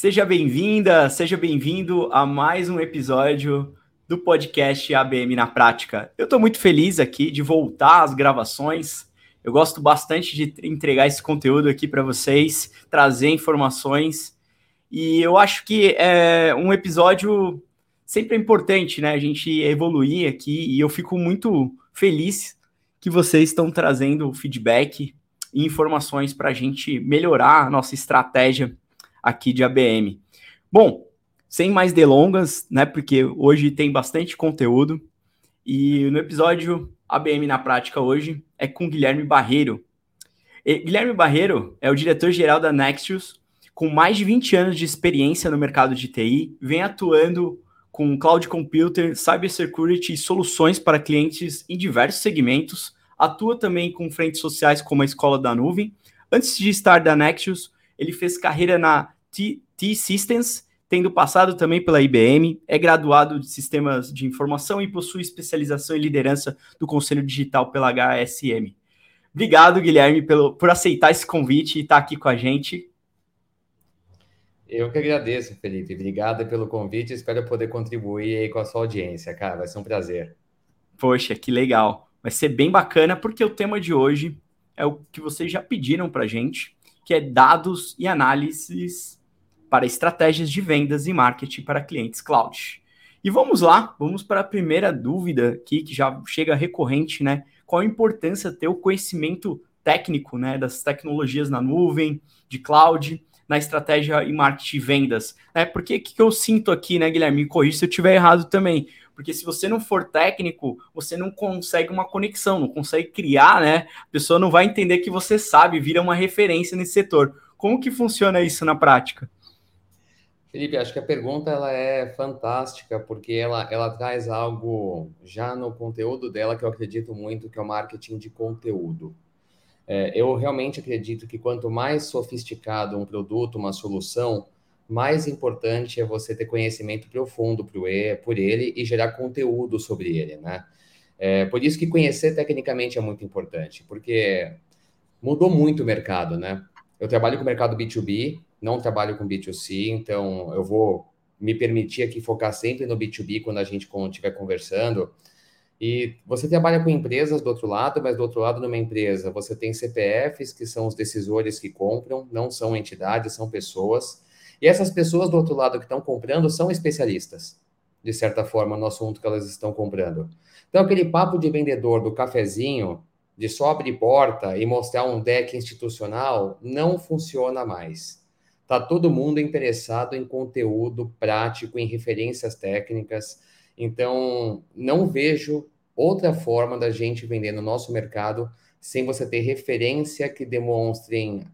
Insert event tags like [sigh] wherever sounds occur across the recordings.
Seja bem-vinda, seja bem-vindo a mais um episódio do podcast ABM na Prática. Eu estou muito feliz aqui de voltar às gravações. Eu gosto bastante de entregar esse conteúdo aqui para vocês, trazer informações. E eu acho que é um episódio sempre importante, né? A gente evoluir aqui e eu fico muito feliz que vocês estão trazendo feedback e informações para a gente melhorar a nossa estratégia aqui de ABM. Bom, sem mais delongas, né? Porque hoje tem bastante conteúdo. E no episódio ABM na prática hoje é com Guilherme Barreiro. E Guilherme Barreiro é o diretor-geral da Nexus, com mais de 20 anos de experiência no mercado de TI, vem atuando com cloud computer, cybersecurity e soluções para clientes em diversos segmentos. Atua também com frentes sociais como a Escola da Nuvem. Antes de estar da Nexus, ele fez carreira na T-Systems, tendo passado também pela IBM, é graduado de Sistemas de Informação e possui especialização em liderança do Conselho Digital pela HSM. Obrigado, Guilherme, pelo, por aceitar esse convite e estar aqui com a gente. Eu que agradeço, Felipe. Obrigado pelo convite. Espero poder contribuir aí com a sua audiência, cara. Vai ser um prazer. Poxa, que legal. Vai ser bem bacana porque o tema de hoje é o que vocês já pediram para gente, que é dados e análises para estratégias de vendas e marketing para clientes cloud. E vamos lá, vamos para a primeira dúvida aqui, que já chega recorrente, né? Qual a importância ter o conhecimento técnico, né, das tecnologias na nuvem, de cloud, na estratégia e marketing e vendas. É, porque o que, eu sinto aqui, né, Guilherme? Me corrija se eu estiver errado também. Porque se você não for técnico, você não consegue uma conexão, não consegue criar, né? A pessoa não vai entender que você sabe, vira uma referência nesse setor. Como que funciona isso na prática? Felipe, acho que a pergunta ela é fantástica porque ela, ela traz algo já no conteúdo dela que eu acredito muito que é o marketing de conteúdo. É, eu realmente acredito que quanto mais sofisticado um produto, uma solução, mais importante é você ter conhecimento profundo por ele e gerar conteúdo sobre ele, né? É, por isso que conhecer tecnicamente é muito importante, porque mudou muito o mercado, né? Eu trabalho com o mercado B2B, não trabalho com B2C, então eu vou me permitir aqui focar sempre no B2B quando a gente estiver conversando. E você trabalha com empresas do outro lado, mas do outro lado, numa empresa, você tem CPFs, que são os decisores que compram, não são entidades, são pessoas. E essas pessoas do outro lado que estão comprando são especialistas, de certa forma, no assunto que elas estão comprando. Então, aquele papo de vendedor do cafezinho, de só abrir porta e mostrar um deck institucional, não funciona mais. Está todo mundo interessado em conteúdo prático, em referências técnicas então, não vejo outra forma da gente vender no nosso mercado sem você ter referência que demonstrem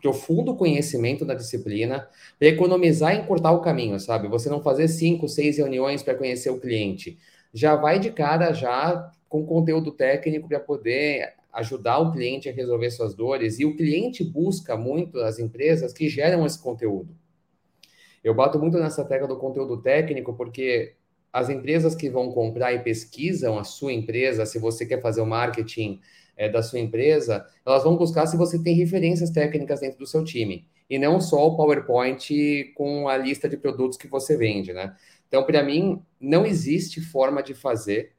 profundo conhecimento da disciplina para economizar e encurtar o caminho, sabe? Você não fazer cinco, seis reuniões para conhecer o cliente. Já vai de cara já com conteúdo técnico para poder ajudar o cliente a resolver suas dores. E o cliente busca muito as empresas que geram esse conteúdo. Eu bato muito nessa tecla do conteúdo técnico porque as empresas que vão comprar e pesquisam a sua empresa, se você quer fazer o marketing é, da sua empresa, elas vão buscar se você tem referências técnicas dentro do seu time. E não só o PowerPoint com a lista de produtos que você vende, né? Então, para mim, não existe forma de fazer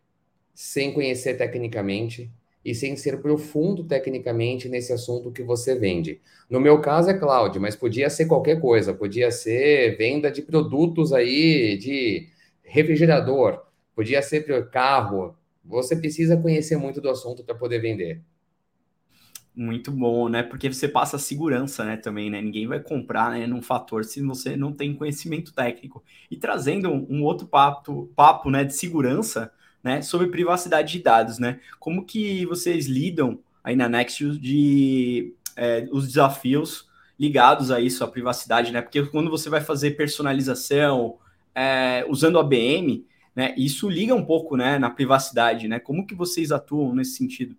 sem conhecer tecnicamente e sem ser profundo tecnicamente nesse assunto que você vende. No meu caso é cloud, mas podia ser qualquer coisa, podia ser venda de produtos aí de refrigerador, podia ser carro. Você precisa conhecer muito do assunto para poder vender. Muito bom, né? Porque você passa segurança, né? Também, né? Ninguém vai comprar, né? Num fator se você não tem conhecimento técnico. E trazendo um, outro papo, papo, né? De segurança, né? Sobre privacidade de dados, né? Como que vocês lidam aí na Nexus de é, os desafios ligados a isso, a privacidade, né? Porque quando você vai fazer personalização, é, usando a BM, né? Isso liga um pouco, né, na privacidade, né? Como que vocês atuam nesse sentido?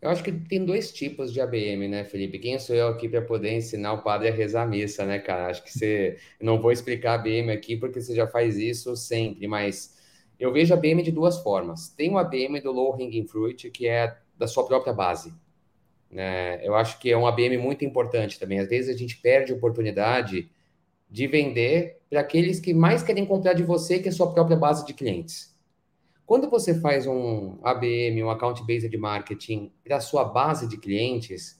Eu acho que tem dois tipos de ABM, né, Felipe? Quem sou eu aqui para poder ensinar o padre a rezar a missa, né, cara? Acho que você. Não vou explicar ABM aqui porque você já faz isso sempre, mas eu vejo a ABM de duas formas. Tem o ABM do low hanging fruit, que é da sua própria base. Né? Eu acho que é um ABM muito importante também. Às vezes a gente perde a oportunidade de vender para aqueles que mais querem comprar de você, que é a sua própria base de clientes. Quando você faz um ABM, um Account Based Marketing, para a sua base de clientes,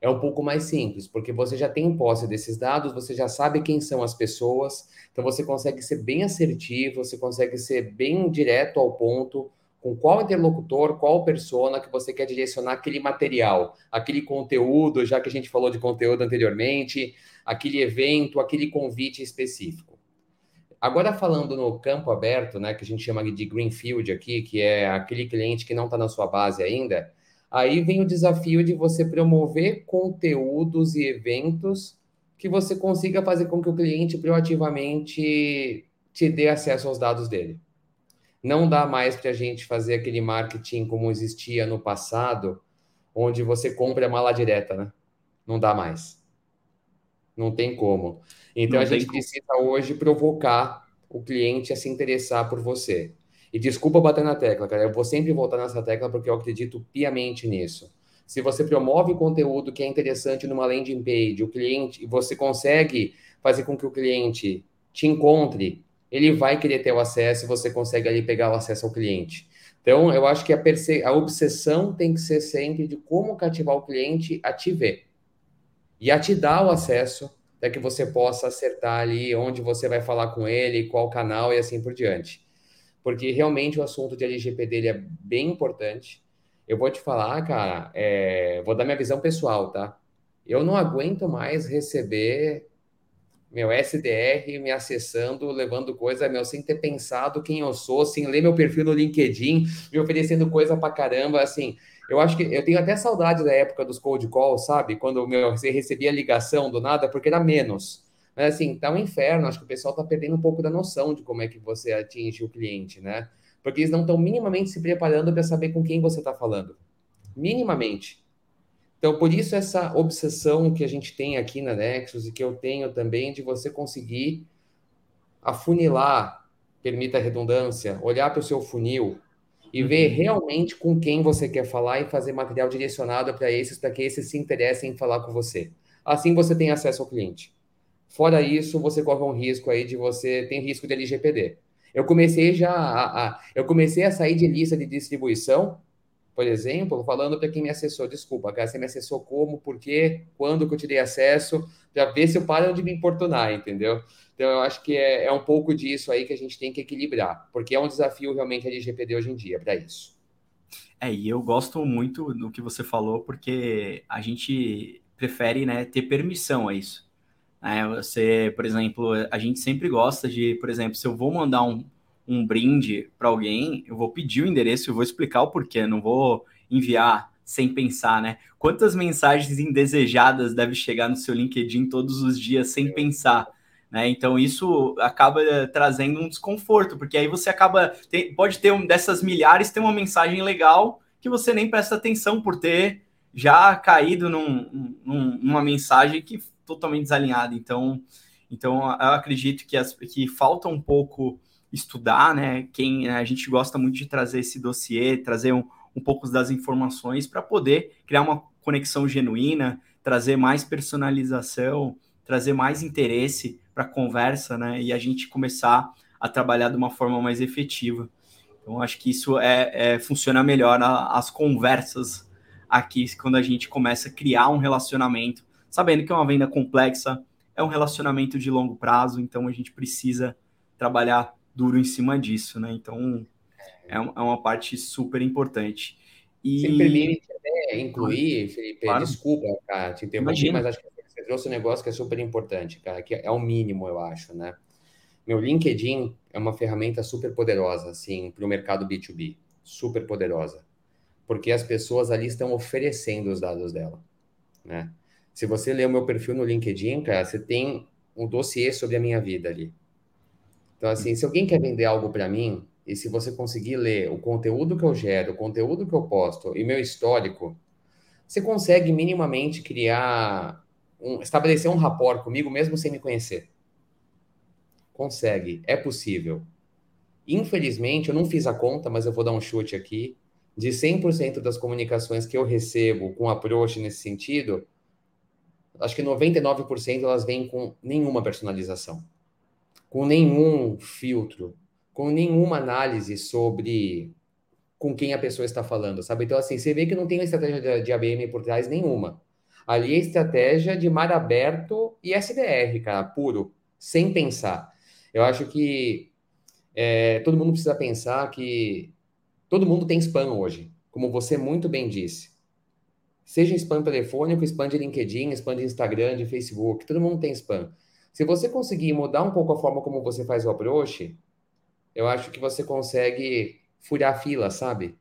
é um pouco mais simples, porque você já tem posse desses dados, você já sabe quem são as pessoas, então você consegue ser bem assertivo, você consegue ser bem direto ao ponto, com qual interlocutor, qual persona que você quer direcionar aquele material, aquele conteúdo, já que a gente falou de conteúdo anteriormente, aquele evento, aquele convite específico. Agora falando no campo aberto, né, que a gente chama de greenfield aqui, que é aquele cliente que não está na sua base ainda, aí vem o desafio de você promover conteúdos e eventos que você consiga fazer com que o cliente proativamente te dê acesso aos dados dele. Não dá mais para a gente fazer aquele marketing como existia no passado, onde você compra a mala direta, né? Não dá mais. Não tem como. Então Não a gente como. precisa hoje provocar o cliente a se interessar por você. E desculpa bater na tecla, cara. Eu vou sempre voltar nessa tecla porque eu acredito piamente nisso. Se você promove conteúdo que é interessante numa landing page, o cliente, você consegue fazer com que o cliente te encontre ele vai querer ter o acesso e você consegue ali pegar o acesso ao cliente. Então, eu acho que a, a obsessão tem que ser sempre de como cativar o cliente a te ver e a te dar o acesso para que você possa acertar ali onde você vai falar com ele, qual canal e assim por diante. Porque realmente o assunto de LGPD dele é bem importante. Eu vou te falar, cara, é... vou dar minha visão pessoal, tá? Eu não aguento mais receber meu SDR me acessando, levando coisa, meu, sem ter pensado quem eu sou, sem ler meu perfil no LinkedIn, me oferecendo coisa pra caramba, assim. Eu acho que eu tenho até saudade da época dos cold calls, sabe? Quando meu, você recebia ligação do nada, porque era menos. Mas assim, tá um inferno, acho que o pessoal tá perdendo um pouco da noção de como é que você atinge o cliente, né? Porque eles não estão minimamente se preparando para saber com quem você está falando. Minimamente. Então, por isso essa obsessão que a gente tem aqui na Nexus e que eu tenho também de você conseguir afunilar, permita a redundância, olhar para o seu funil e ver uhum. realmente com quem você quer falar e fazer material direcionado para esses, para que esses se interessem em falar com você. Assim você tem acesso ao cliente. Fora isso, você corre um risco aí de você tem risco de LGPD. Eu comecei já a, a eu comecei a sair de lista de distribuição por exemplo, falando para quem me acessou, desculpa, cara, você me acessou como, por quê, quando que eu te dei acesso, para ver se eu paro de me importunar, entendeu? Então, eu acho que é, é, um pouco disso aí que a gente tem que equilibrar, porque é um desafio realmente a LGPD hoje em dia para isso. É, e eu gosto muito do que você falou, porque a gente prefere né, ter permissão a isso. É, você, por exemplo, a gente sempre gosta de, por exemplo, se eu vou mandar um, um brinde para alguém, eu vou pedir o endereço, eu vou explicar o porquê, não vou enviar sem pensar, né? Quantas mensagens indesejadas deve chegar no seu LinkedIn todos os dias sem pensar? Né? Então isso acaba trazendo um desconforto, porque aí você acaba tem, pode ter um dessas milhares ter uma mensagem legal que você nem presta atenção por ter já caído num, num, numa mensagem que totalmente desalinhada. Então, então eu acredito que, as, que falta um pouco estudar, né? Quem né, a gente gosta muito de trazer esse dossiê, trazer um, um pouco das informações para poder criar uma conexão genuína, trazer mais personalização, trazer mais interesse para a conversa, né? E a gente começar a trabalhar de uma forma mais efetiva. Então, acho que isso é, é funciona melhor a, as conversas aqui quando a gente começa a criar um relacionamento, sabendo que é uma venda complexa, é um relacionamento de longo prazo, então a gente precisa trabalhar duro em cima disso, né? Então é, é uma parte super importante. E... Se permite até incluir, Felipe, claro. desculpa, cara, te interromper, Imagina. mas acho que você trouxe um negócio que é super importante, cara, que é o mínimo, eu acho, né? Meu LinkedIn é uma ferramenta super poderosa, assim, para o mercado B2B, super poderosa, porque as pessoas ali estão oferecendo os dados dela, né? Se você ler o meu perfil no LinkedIn, cara, você tem um dossiê sobre a minha vida ali. Então, assim, se alguém quer vender algo para mim, e se você conseguir ler o conteúdo que eu gero, o conteúdo que eu posto e meu histórico, você consegue minimamente criar, um, estabelecer um rapport comigo mesmo sem me conhecer. Consegue, é possível. Infelizmente, eu não fiz a conta, mas eu vou dar um chute aqui. de 100% das comunicações que eu recebo com approach nesse sentido, acho que 99% elas vêm com nenhuma personalização, com nenhum filtro, com nenhuma análise sobre com quem a pessoa está falando, sabe? Então, assim, você vê que não tem uma estratégia de ABM por trás nenhuma. Ali é estratégia de mar aberto e SDR, cara, puro, sem pensar. Eu acho que é, todo mundo precisa pensar que todo mundo tem spam hoje, como você muito bem disse. Seja spam telefônico, spam de LinkedIn, spam de Instagram, de Facebook, todo mundo tem spam. Se você conseguir mudar um pouco a forma como você faz o approach, eu acho que você consegue furar a fila, sabe?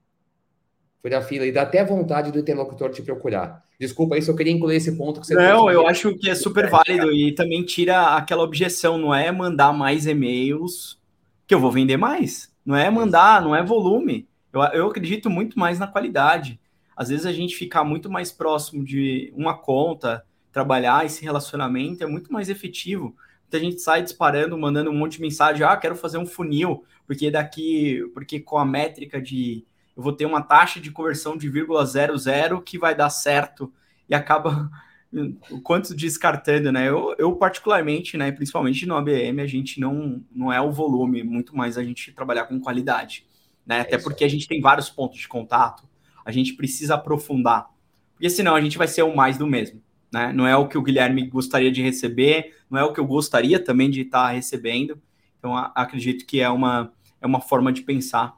Furar a fila e dá até vontade do interlocutor te procurar. Desculpa, isso eu queria incluir esse ponto que você Não, eu acho que é super válido e também tira aquela objeção, não é mandar mais e-mails que eu vou vender mais. Não é mandar, não é volume. Eu, eu acredito muito mais na qualidade. Às vezes a gente ficar muito mais próximo de uma conta, trabalhar esse relacionamento é muito mais efetivo. Muita gente sai disparando, mandando um monte de mensagem, ah, quero fazer um funil, porque daqui, porque com a métrica de eu vou ter uma taxa de conversão de 0,00 que vai dar certo e acaba [laughs] o quanto descartando, né? Eu, eu particularmente, né, principalmente no ABM, a gente não não é o volume, muito mais a gente trabalhar com qualidade, né? É Até porque a gente tem vários pontos de contato, a gente precisa aprofundar. Porque senão a gente vai ser o mais do mesmo, né? Não é o que o Guilherme gostaria de receber, não é o que eu gostaria também de estar recebendo. Então acredito que é uma é uma forma de pensar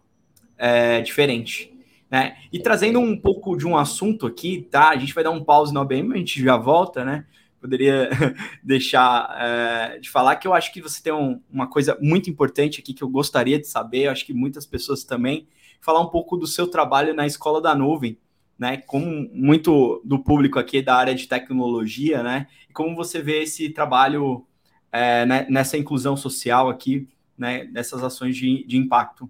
é, diferente. Né? E trazendo um pouco de um assunto aqui, tá? A gente vai dar um pause no ABM, a gente já volta, né? Poderia [laughs] deixar é, de falar que eu acho que você tem um, uma coisa muito importante aqui que eu gostaria de saber, eu acho que muitas pessoas também, falar um pouco do seu trabalho na Escola da Nuvem, né? Como muito do público aqui da área de tecnologia, né? E como você vê esse trabalho é, né, nessa inclusão social aqui, né? Nessas ações de, de impacto.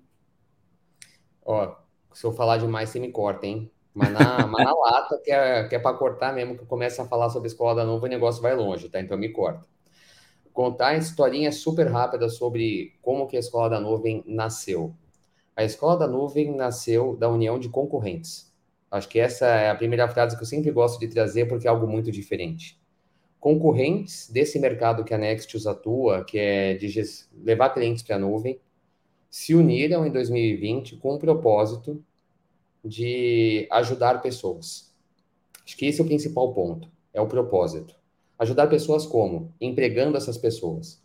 Ó, se eu falar demais, você me corta, hein? Mas na, [laughs] mas na lata, que é, que é para cortar mesmo, que eu a falar sobre a escola da nuvem, o negócio vai longe, tá? Então me corta. Contar a historinha super rápida sobre como que a escola da nuvem nasceu. A escola da nuvem nasceu da união de concorrentes. Acho que essa é a primeira frase que eu sempre gosto de trazer porque é algo muito diferente. Concorrentes desse mercado que a Nextius atua, que é de levar clientes para a nuvem, se uniram em 2020 com o propósito de ajudar pessoas. Acho que esse é o principal ponto, é o propósito. Ajudar pessoas como? Empregando essas pessoas.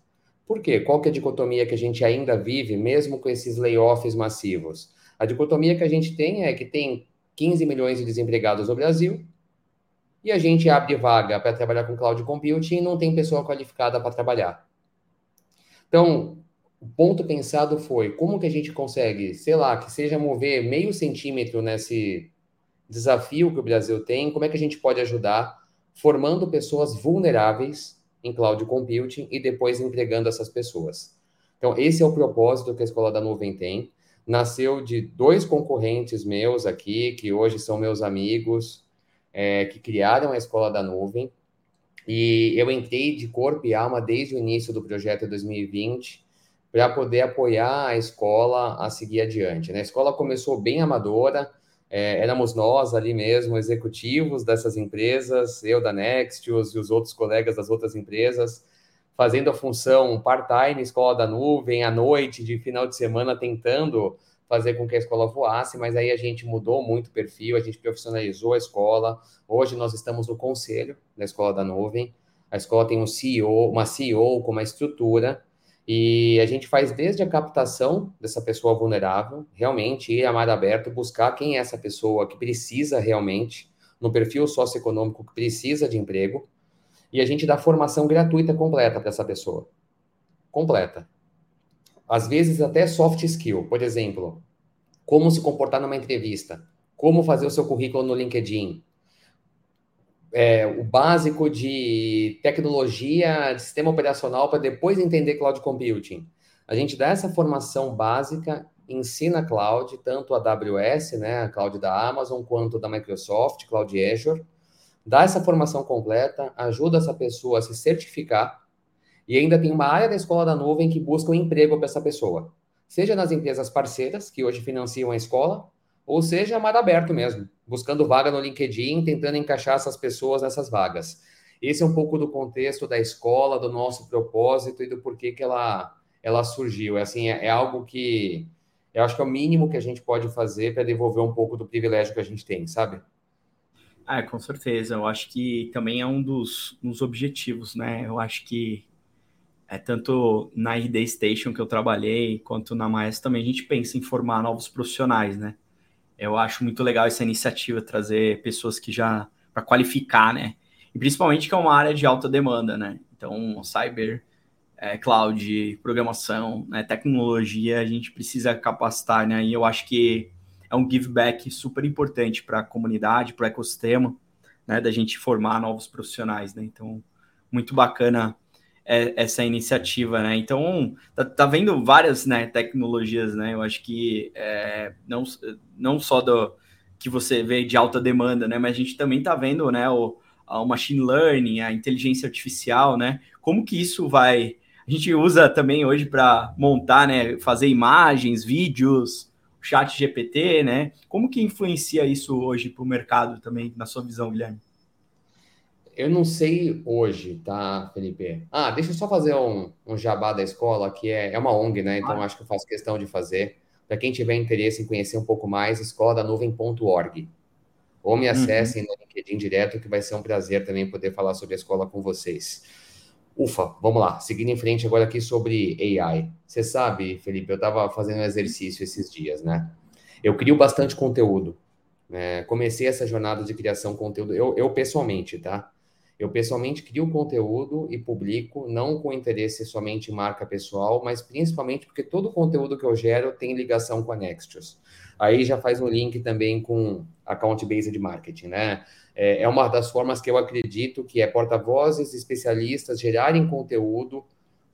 Por quê? Qual que é a dicotomia que a gente ainda vive, mesmo com esses layoffs massivos? A dicotomia que a gente tem é que tem 15 milhões de desempregados no Brasil e a gente abre vaga para trabalhar com cloud computing e não tem pessoa qualificada para trabalhar. Então, o ponto pensado foi como que a gente consegue, sei lá, que seja mover meio centímetro nesse desafio que o Brasil tem, como é que a gente pode ajudar formando pessoas vulneráveis em cloud computing e depois entregando essas pessoas. Então, esse é o propósito que a Escola da Nuvem tem. Nasceu de dois concorrentes meus aqui, que hoje são meus amigos, é, que criaram a Escola da Nuvem. E eu entrei de corpo e alma desde o início do projeto em 2020 para poder apoiar a escola a seguir adiante. Né? A escola começou bem amadora, é, éramos nós ali mesmo, executivos dessas empresas, eu da Nextius e os outros colegas das outras empresas, fazendo a função part-time, escola da nuvem, à noite, de final de semana, tentando fazer com que a escola voasse, mas aí a gente mudou muito o perfil, a gente profissionalizou a escola. Hoje nós estamos no conselho da escola da nuvem. A escola tem um CEO, uma CEO com uma estrutura e a gente faz desde a captação dessa pessoa vulnerável, realmente ir a mar aberto, buscar quem é essa pessoa que precisa realmente, no perfil socioeconômico, que precisa de emprego, e a gente dá formação gratuita completa para essa pessoa. Completa. Às vezes até soft skill, por exemplo, como se comportar numa entrevista, como fazer o seu currículo no LinkedIn, é, o básico de tecnologia, de sistema operacional, para depois entender cloud computing. A gente dá essa formação básica, ensina cloud, tanto a AWS, né, a cloud da Amazon, quanto da Microsoft, Cloud Azure, dá essa formação completa, ajuda essa pessoa a se certificar, e ainda tem uma área da escola da nuvem que busca um emprego para essa pessoa, seja nas empresas parceiras, que hoje financiam a escola, ou seja, mar aberto mesmo, buscando vaga no LinkedIn, tentando encaixar essas pessoas nessas vagas. Esse é um pouco do contexto da escola, do nosso propósito e do porquê que ela, ela surgiu. É, assim, é, é algo que eu acho que é o mínimo que a gente pode fazer para devolver um pouco do privilégio que a gente tem, sabe? Ah, com certeza. Eu acho que também é um dos, dos objetivos, né? Eu acho que é tanto na RD Station que eu trabalhei, quanto na Maes também a gente pensa em formar novos profissionais, né? Eu acho muito legal essa iniciativa, trazer pessoas que já, para qualificar, né? E principalmente que é uma área de alta demanda, né? Então, cyber, é, cloud, programação, né, tecnologia, a gente precisa capacitar, né? E eu acho que é um give back super importante para a comunidade, para o ecossistema, né? Da gente formar novos profissionais, né? Então, muito bacana essa iniciativa, né? Então, tá, tá, vendo várias né, tecnologias, né? Eu acho que é, não, não só do que você vê de alta demanda, né? Mas a gente também tá vendo, né? O, o machine learning, a inteligência artificial, né? Como que isso vai... A gente usa também hoje para montar, né? Fazer imagens, vídeos, chat GPT, né? Como que influencia isso hoje para o mercado também, na sua visão, Guilherme? Eu não sei hoje, tá, Felipe? Ah, deixa eu só fazer um, um jabá da escola, que é, é uma ONG, né? Então acho que eu faço questão de fazer. Para quem tiver interesse em conhecer um pouco mais, escola-da-nuvem.org. Ou me uhum. acessem uhum. no LinkedIn direto, que vai ser um prazer também poder falar sobre a escola com vocês. Ufa, vamos lá. Seguindo em frente agora aqui sobre AI. Você sabe, Felipe, eu estava fazendo um exercício esses dias, né? Eu crio bastante conteúdo. Né? Comecei essa jornada de criação de conteúdo, eu, eu pessoalmente, tá? Eu pessoalmente crio conteúdo e publico, não com interesse somente em marca pessoal, mas principalmente porque todo o conteúdo que eu gero tem ligação com a Nextros. Aí já faz um link também com account-based marketing, né? É, é uma das formas que eu acredito que é porta-vozes, especialistas gerarem conteúdo,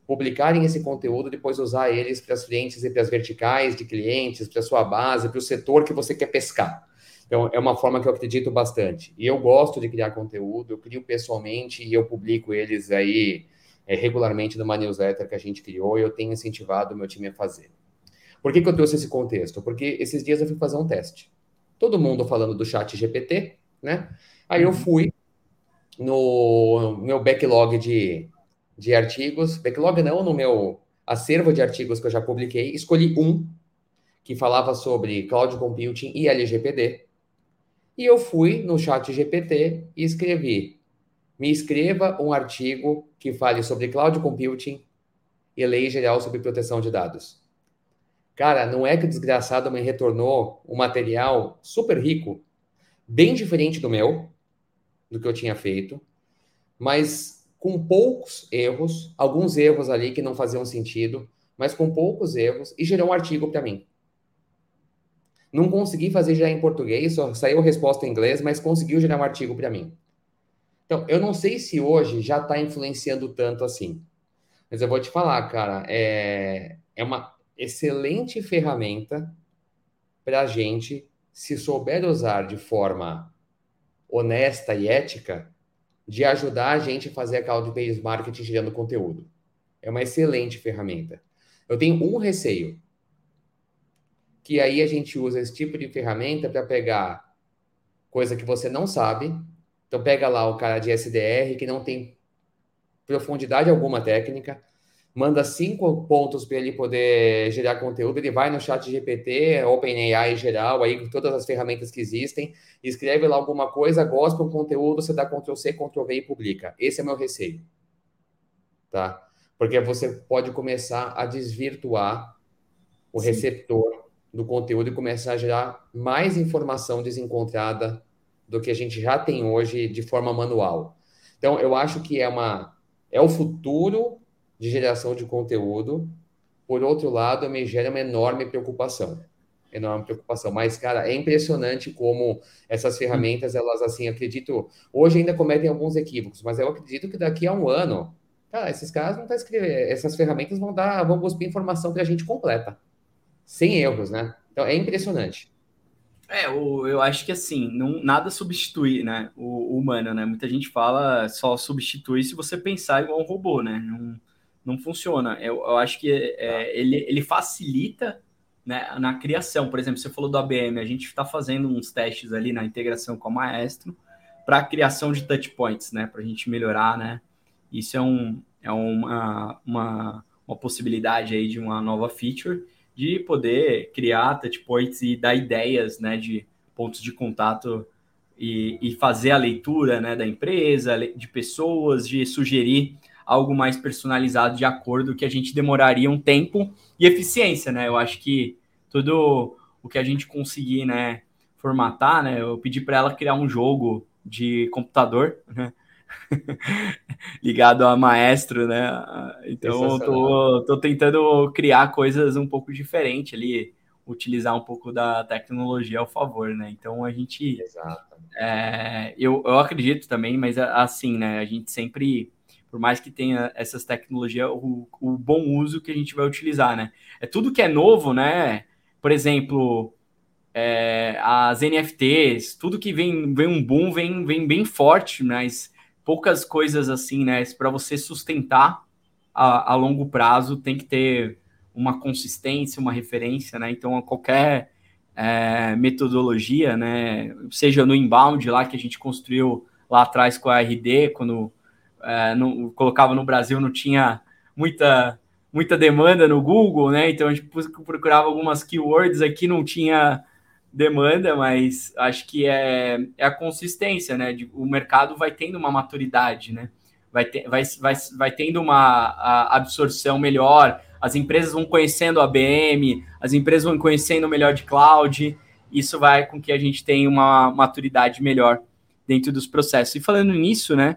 publicarem esse conteúdo, depois usar eles para as frentes e para as verticais de clientes, para a sua base, para o setor que você quer pescar. Então, é uma forma que eu acredito bastante. E eu gosto de criar conteúdo, eu crio pessoalmente e eu publico eles aí é, regularmente numa newsletter que a gente criou e eu tenho incentivado o meu time a fazer. Por que, que eu trouxe esse contexto? Porque esses dias eu fui fazer um teste. Todo mundo falando do chat GPT, né? Aí eu uhum. fui no meu backlog de, de artigos, backlog não, no meu acervo de artigos que eu já publiquei, escolhi um que falava sobre cloud computing e LGPD. E eu fui no chat GPT e escrevi: me escreva um artigo que fale sobre cloud computing e lei geral sobre proteção de dados. Cara, não é que o desgraçado me retornou um material super rico, bem diferente do meu, do que eu tinha feito, mas com poucos erros, alguns erros ali que não faziam sentido, mas com poucos erros, e gerou um artigo para mim. Não consegui fazer já em português, só saiu a resposta em inglês, mas conseguiu gerar um artigo para mim. Então, eu não sei se hoje já está influenciando tanto assim. Mas eu vou te falar, cara, é, é uma excelente ferramenta para a gente, se souber usar de forma honesta e ética, de ajudar a gente a fazer a cloud-based marketing gerando conteúdo. É uma excelente ferramenta. Eu tenho um receio que aí a gente usa esse tipo de ferramenta para pegar coisa que você não sabe. Então pega lá o cara de SDR que não tem profundidade alguma técnica, manda cinco pontos para ele poder gerar conteúdo, ele vai no chat GPT, OpenAI geral, aí todas as ferramentas que existem, escreve lá alguma coisa, gosta do conteúdo, você dá Ctrl C, Ctrl V e publica. Esse é meu receio. Tá? Porque você pode começar a desvirtuar o Sim. receptor do conteúdo e começar a gerar mais informação desencontrada do que a gente já tem hoje de forma manual. Então, eu acho que é uma é o futuro de geração de conteúdo. Por outro lado, me gera uma enorme preocupação. Enorme preocupação. Mas, cara, é impressionante como essas ferramentas, elas, assim, acredito, hoje ainda cometem alguns equívocos, mas eu acredito que daqui a um ano, cara, esses caras vão estar escrevendo, essas ferramentas vão dar, vão cuspir informação para a gente completa sem erros, né? Então é impressionante. É, o, eu acho que assim, não, nada substitui, né, o, o, humano, né? Muita gente fala só substitui se você pensar igual um robô, né? Não, não funciona. Eu, eu acho que é, ele, ele facilita né, na criação. Por exemplo, você falou do ABM, a gente está fazendo uns testes ali na integração com a Maestro para a criação de touch points, né, para a gente melhorar, né. Isso é, um, é uma, uma, uma possibilidade aí de uma nova feature de poder criar touch points e dar ideias, né, de pontos de contato e, e fazer a leitura, né, da empresa, de pessoas, de sugerir algo mais personalizado de acordo que a gente demoraria um tempo e eficiência, né? Eu acho que tudo o que a gente conseguir, né, formatar, né? Eu pedi para ela criar um jogo de computador, né? [laughs] ligado a maestro, né? Então tô, tô tentando criar coisas um pouco diferentes ali, utilizar um pouco da tecnologia ao favor, né? Então a gente, é, eu, eu acredito também, mas assim, né? A gente sempre por mais que tenha essas tecnologias, o, o, bom uso que a gente vai utilizar, né? É tudo que é novo, né? Por exemplo, é, as NFTs, tudo que vem, vem um boom, vem, vem bem forte, mas poucas coisas assim, né? Para você sustentar a, a, longo prazo, tem que ter uma consistência, uma referência, né? Então, qualquer é, metodologia, né? Seja no inbound lá que a gente construiu lá atrás com a RD, quando é, colocava no Brasil, não tinha muita, muita demanda no Google, né? Então a gente procurava algumas keywords aqui, não tinha demanda, mas acho que é, é a consistência, né? De, o mercado vai tendo uma maturidade, né? Vai, ter, vai, vai, vai tendo uma absorção melhor, as empresas vão conhecendo a BM, as empresas vão conhecendo melhor de cloud, isso vai com que a gente tenha uma maturidade melhor dentro dos processos. E falando nisso, né?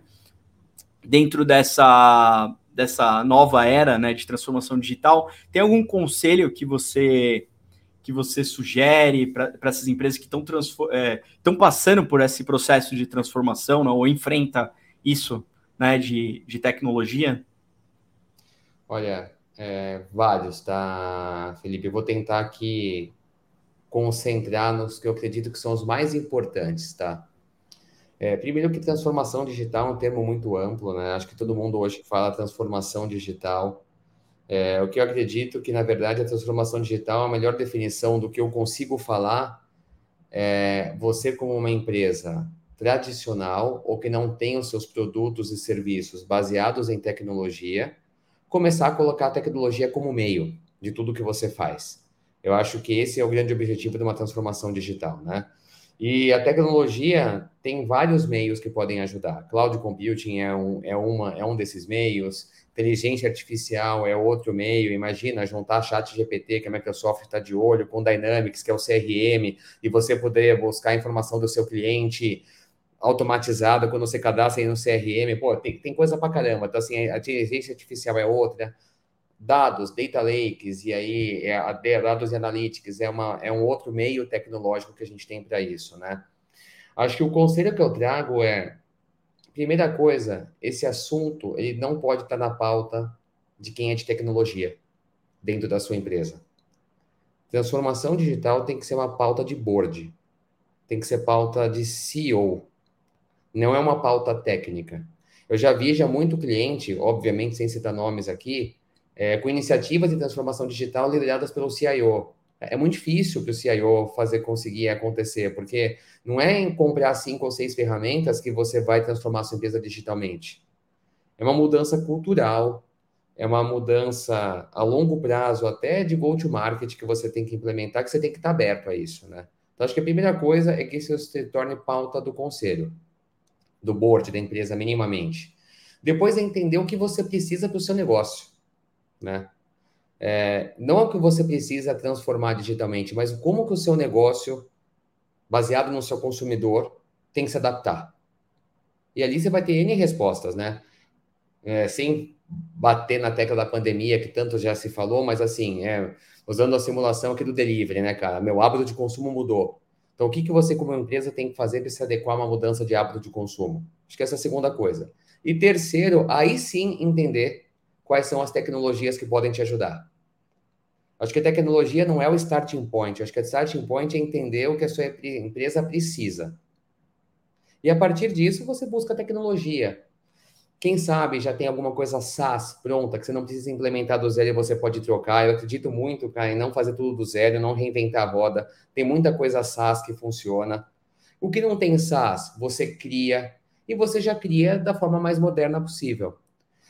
dentro dessa, dessa nova era né, de transformação digital, tem algum conselho que você que você sugere para essas empresas que estão é, passando por esse processo de transformação né, ou enfrenta isso né, de, de tecnologia? Olha, é, vários, tá, Felipe? Eu vou tentar aqui concentrar nos que eu acredito que são os mais importantes, tá? É, primeiro que transformação digital é um termo muito amplo, né? Acho que todo mundo hoje fala transformação digital. É, o que eu acredito que, na verdade, a transformação digital, a melhor definição do que eu consigo falar é você como uma empresa tradicional ou que não tem os seus produtos e serviços baseados em tecnologia, começar a colocar a tecnologia como meio de tudo que você faz. Eu acho que esse é o grande objetivo de uma transformação digital, né? E a tecnologia tem vários meios que podem ajudar. Cloud computing é um, é uma, é um desses meios, inteligência artificial é outro meio. Imagina juntar chat GPT, que a Microsoft está de olho, com Dynamics, que é o CRM, e você poder buscar a informação do seu cliente automatizada quando você cadastra aí no CRM. Pô, tem, tem coisa para caramba. Então, assim, a inteligência artificial é outra dados, data lakes, e aí é a dados e analytics é, uma, é um outro meio tecnológico que a gente tem para isso, né? Acho que o conselho que eu trago é, primeira coisa, esse assunto ele não pode estar na pauta de quem é de tecnologia dentro da sua empresa. Transformação digital tem que ser uma pauta de board, tem que ser pauta de CEO, não é uma pauta técnica. Eu já vi já muito cliente, obviamente sem citar nomes aqui, é, com iniciativas de transformação digital lideradas pelo CIO. É muito difícil para o CIO fazer conseguir acontecer, porque não é em comprar cinco ou seis ferramentas que você vai transformar a sua empresa digitalmente. É uma mudança cultural, é uma mudança a longo prazo, até de go-to-market que você tem que implementar, que você tem que estar aberto a isso, né? Então, acho que a primeira coisa é que isso se torne pauta do conselho, do board da empresa, minimamente. Depois é entender o que você precisa para o seu negócio né? É, não é o que você precisa transformar digitalmente, mas como que o seu negócio, baseado no seu consumidor, tem que se adaptar. E ali você vai ter N respostas, né? É, sem bater na tecla da pandemia, que tanto já se falou, mas assim, é, usando a simulação aqui do delivery, né, cara? Meu hábito de consumo mudou. Então, o que, que você, como empresa, tem que fazer para se adequar a uma mudança de hábito de consumo? Acho que essa é a segunda coisa. E terceiro, aí sim entender quais são as tecnologias que podem te ajudar. Acho que a tecnologia não é o starting point. Acho que o starting point é entender o que a sua empresa precisa. E a partir disso, você busca tecnologia. Quem sabe já tem alguma coisa SaaS pronta que você não precisa implementar do zero e você pode trocar. Eu acredito muito, cara, em não fazer tudo do zero, não reinventar a roda. Tem muita coisa SaaS que funciona. O que não tem SaaS, você cria e você já cria da forma mais moderna possível.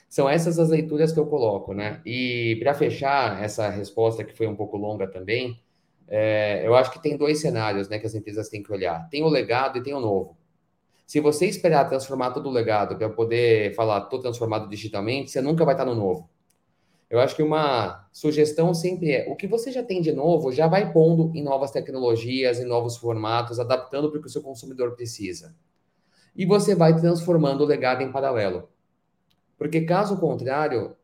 São essas as leituras que eu coloco, né? E para fechar essa resposta que foi um pouco longa também, é, eu acho que tem dois cenários, né, que as empresas têm que olhar. Tem o legado e tem o novo. Se você esperar transformar todo o legado para poder falar, estou transformado digitalmente, você nunca vai estar no novo. Eu acho que uma sugestão sempre é: o que você já tem de novo, já vai pondo em novas tecnologias, em novos formatos, adaptando para o que o seu consumidor precisa. E você vai transformando o legado em paralelo. Porque, caso contrário,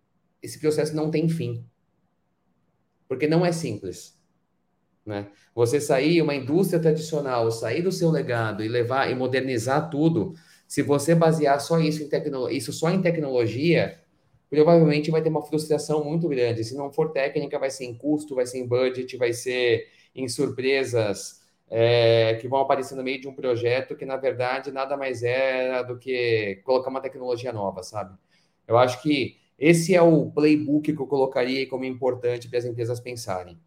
esse processo não tem fim. Porque não é simples. Né? Você sair uma indústria tradicional, sair do seu legado e levar e modernizar tudo, se você basear só isso em tecnologia, isso só em tecnologia, provavelmente vai ter uma frustração muito grande. Se não for técnica, vai ser em custo, vai ser em budget, vai ser em surpresas é, que vão aparecer no meio de um projeto que, na verdade, nada mais é do que colocar uma tecnologia nova, sabe? Eu acho que esse é o playbook que eu colocaria como importante para as empresas pensarem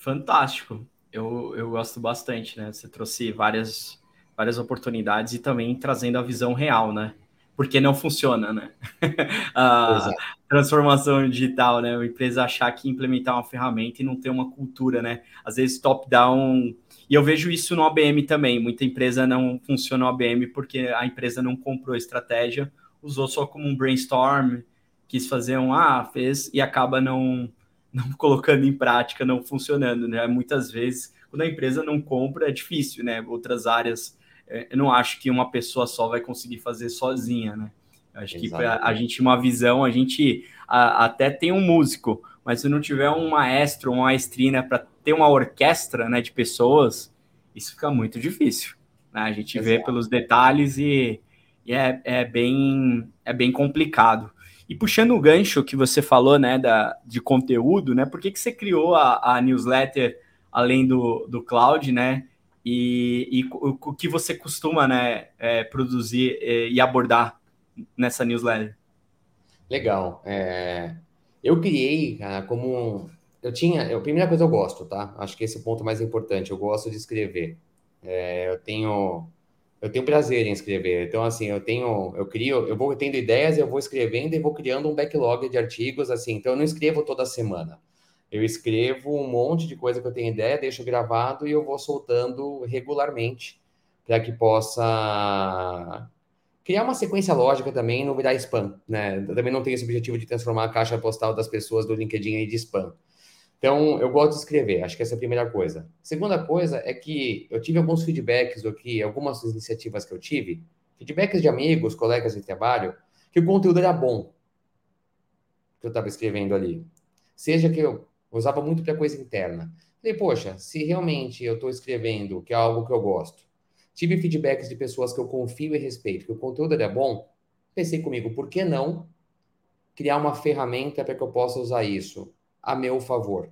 fantástico. Eu, eu gosto bastante, né? Você trouxe várias, várias oportunidades e também trazendo a visão real, né? Porque não funciona, né? [laughs] a transformação digital, né? A empresa achar que implementar uma ferramenta e não ter uma cultura, né? Às vezes top-down. E eu vejo isso no ABM também. Muita empresa não funciona no ABM porque a empresa não comprou estratégia, usou só como um brainstorm, quis fazer um ah, fez e acaba não [laughs] não colocando em prática, não funcionando, né? Muitas vezes, quando a empresa não compra, é difícil, né? Outras áreas, é, eu não acho que uma pessoa só vai conseguir fazer sozinha, né? Eu acho Exatamente. que a, a gente, uma visão, a gente a, até tem um músico, mas se não tiver um maestro, uma maestrina para ter uma orquestra né, de pessoas, isso fica muito difícil. Né? A gente Exato. vê pelos detalhes e, e é, é, bem, é bem complicado. E puxando o gancho que você falou, né, da, de conteúdo, né, por que, que você criou a, a newsletter além do, do cloud, né, e, e o, o, que você costuma, né, é, produzir e, e, abordar nessa newsletter? Legal. É, eu criei, cara, como eu tinha, eu, a primeira coisa eu gosto, tá? Acho que esse é o ponto mais importante. Eu gosto de escrever. É, eu tenho eu tenho prazer em escrever. Então, assim, eu tenho, eu crio, eu vou tendo ideias, eu vou escrevendo e vou criando um backlog de artigos, assim. Então, eu não escrevo toda semana. Eu escrevo um monte de coisa que eu tenho ideia, deixo gravado e eu vou soltando regularmente para que possa criar uma sequência lógica também, não virar spam, né? Eu também não tenho esse objetivo de transformar a caixa postal das pessoas do LinkedIn em de spam. Então, eu gosto de escrever, acho que essa é a primeira coisa. Segunda coisa é que eu tive alguns feedbacks aqui, algumas iniciativas que eu tive, feedbacks de amigos, colegas de trabalho, que o conteúdo era bom que eu estava escrevendo ali. Seja que eu usava muito para coisa interna. Falei, poxa, se realmente eu estou escrevendo, que é algo que eu gosto, tive feedbacks de pessoas que eu confio e respeito, que o conteúdo era bom, pensei comigo, por que não criar uma ferramenta para que eu possa usar isso a meu favor.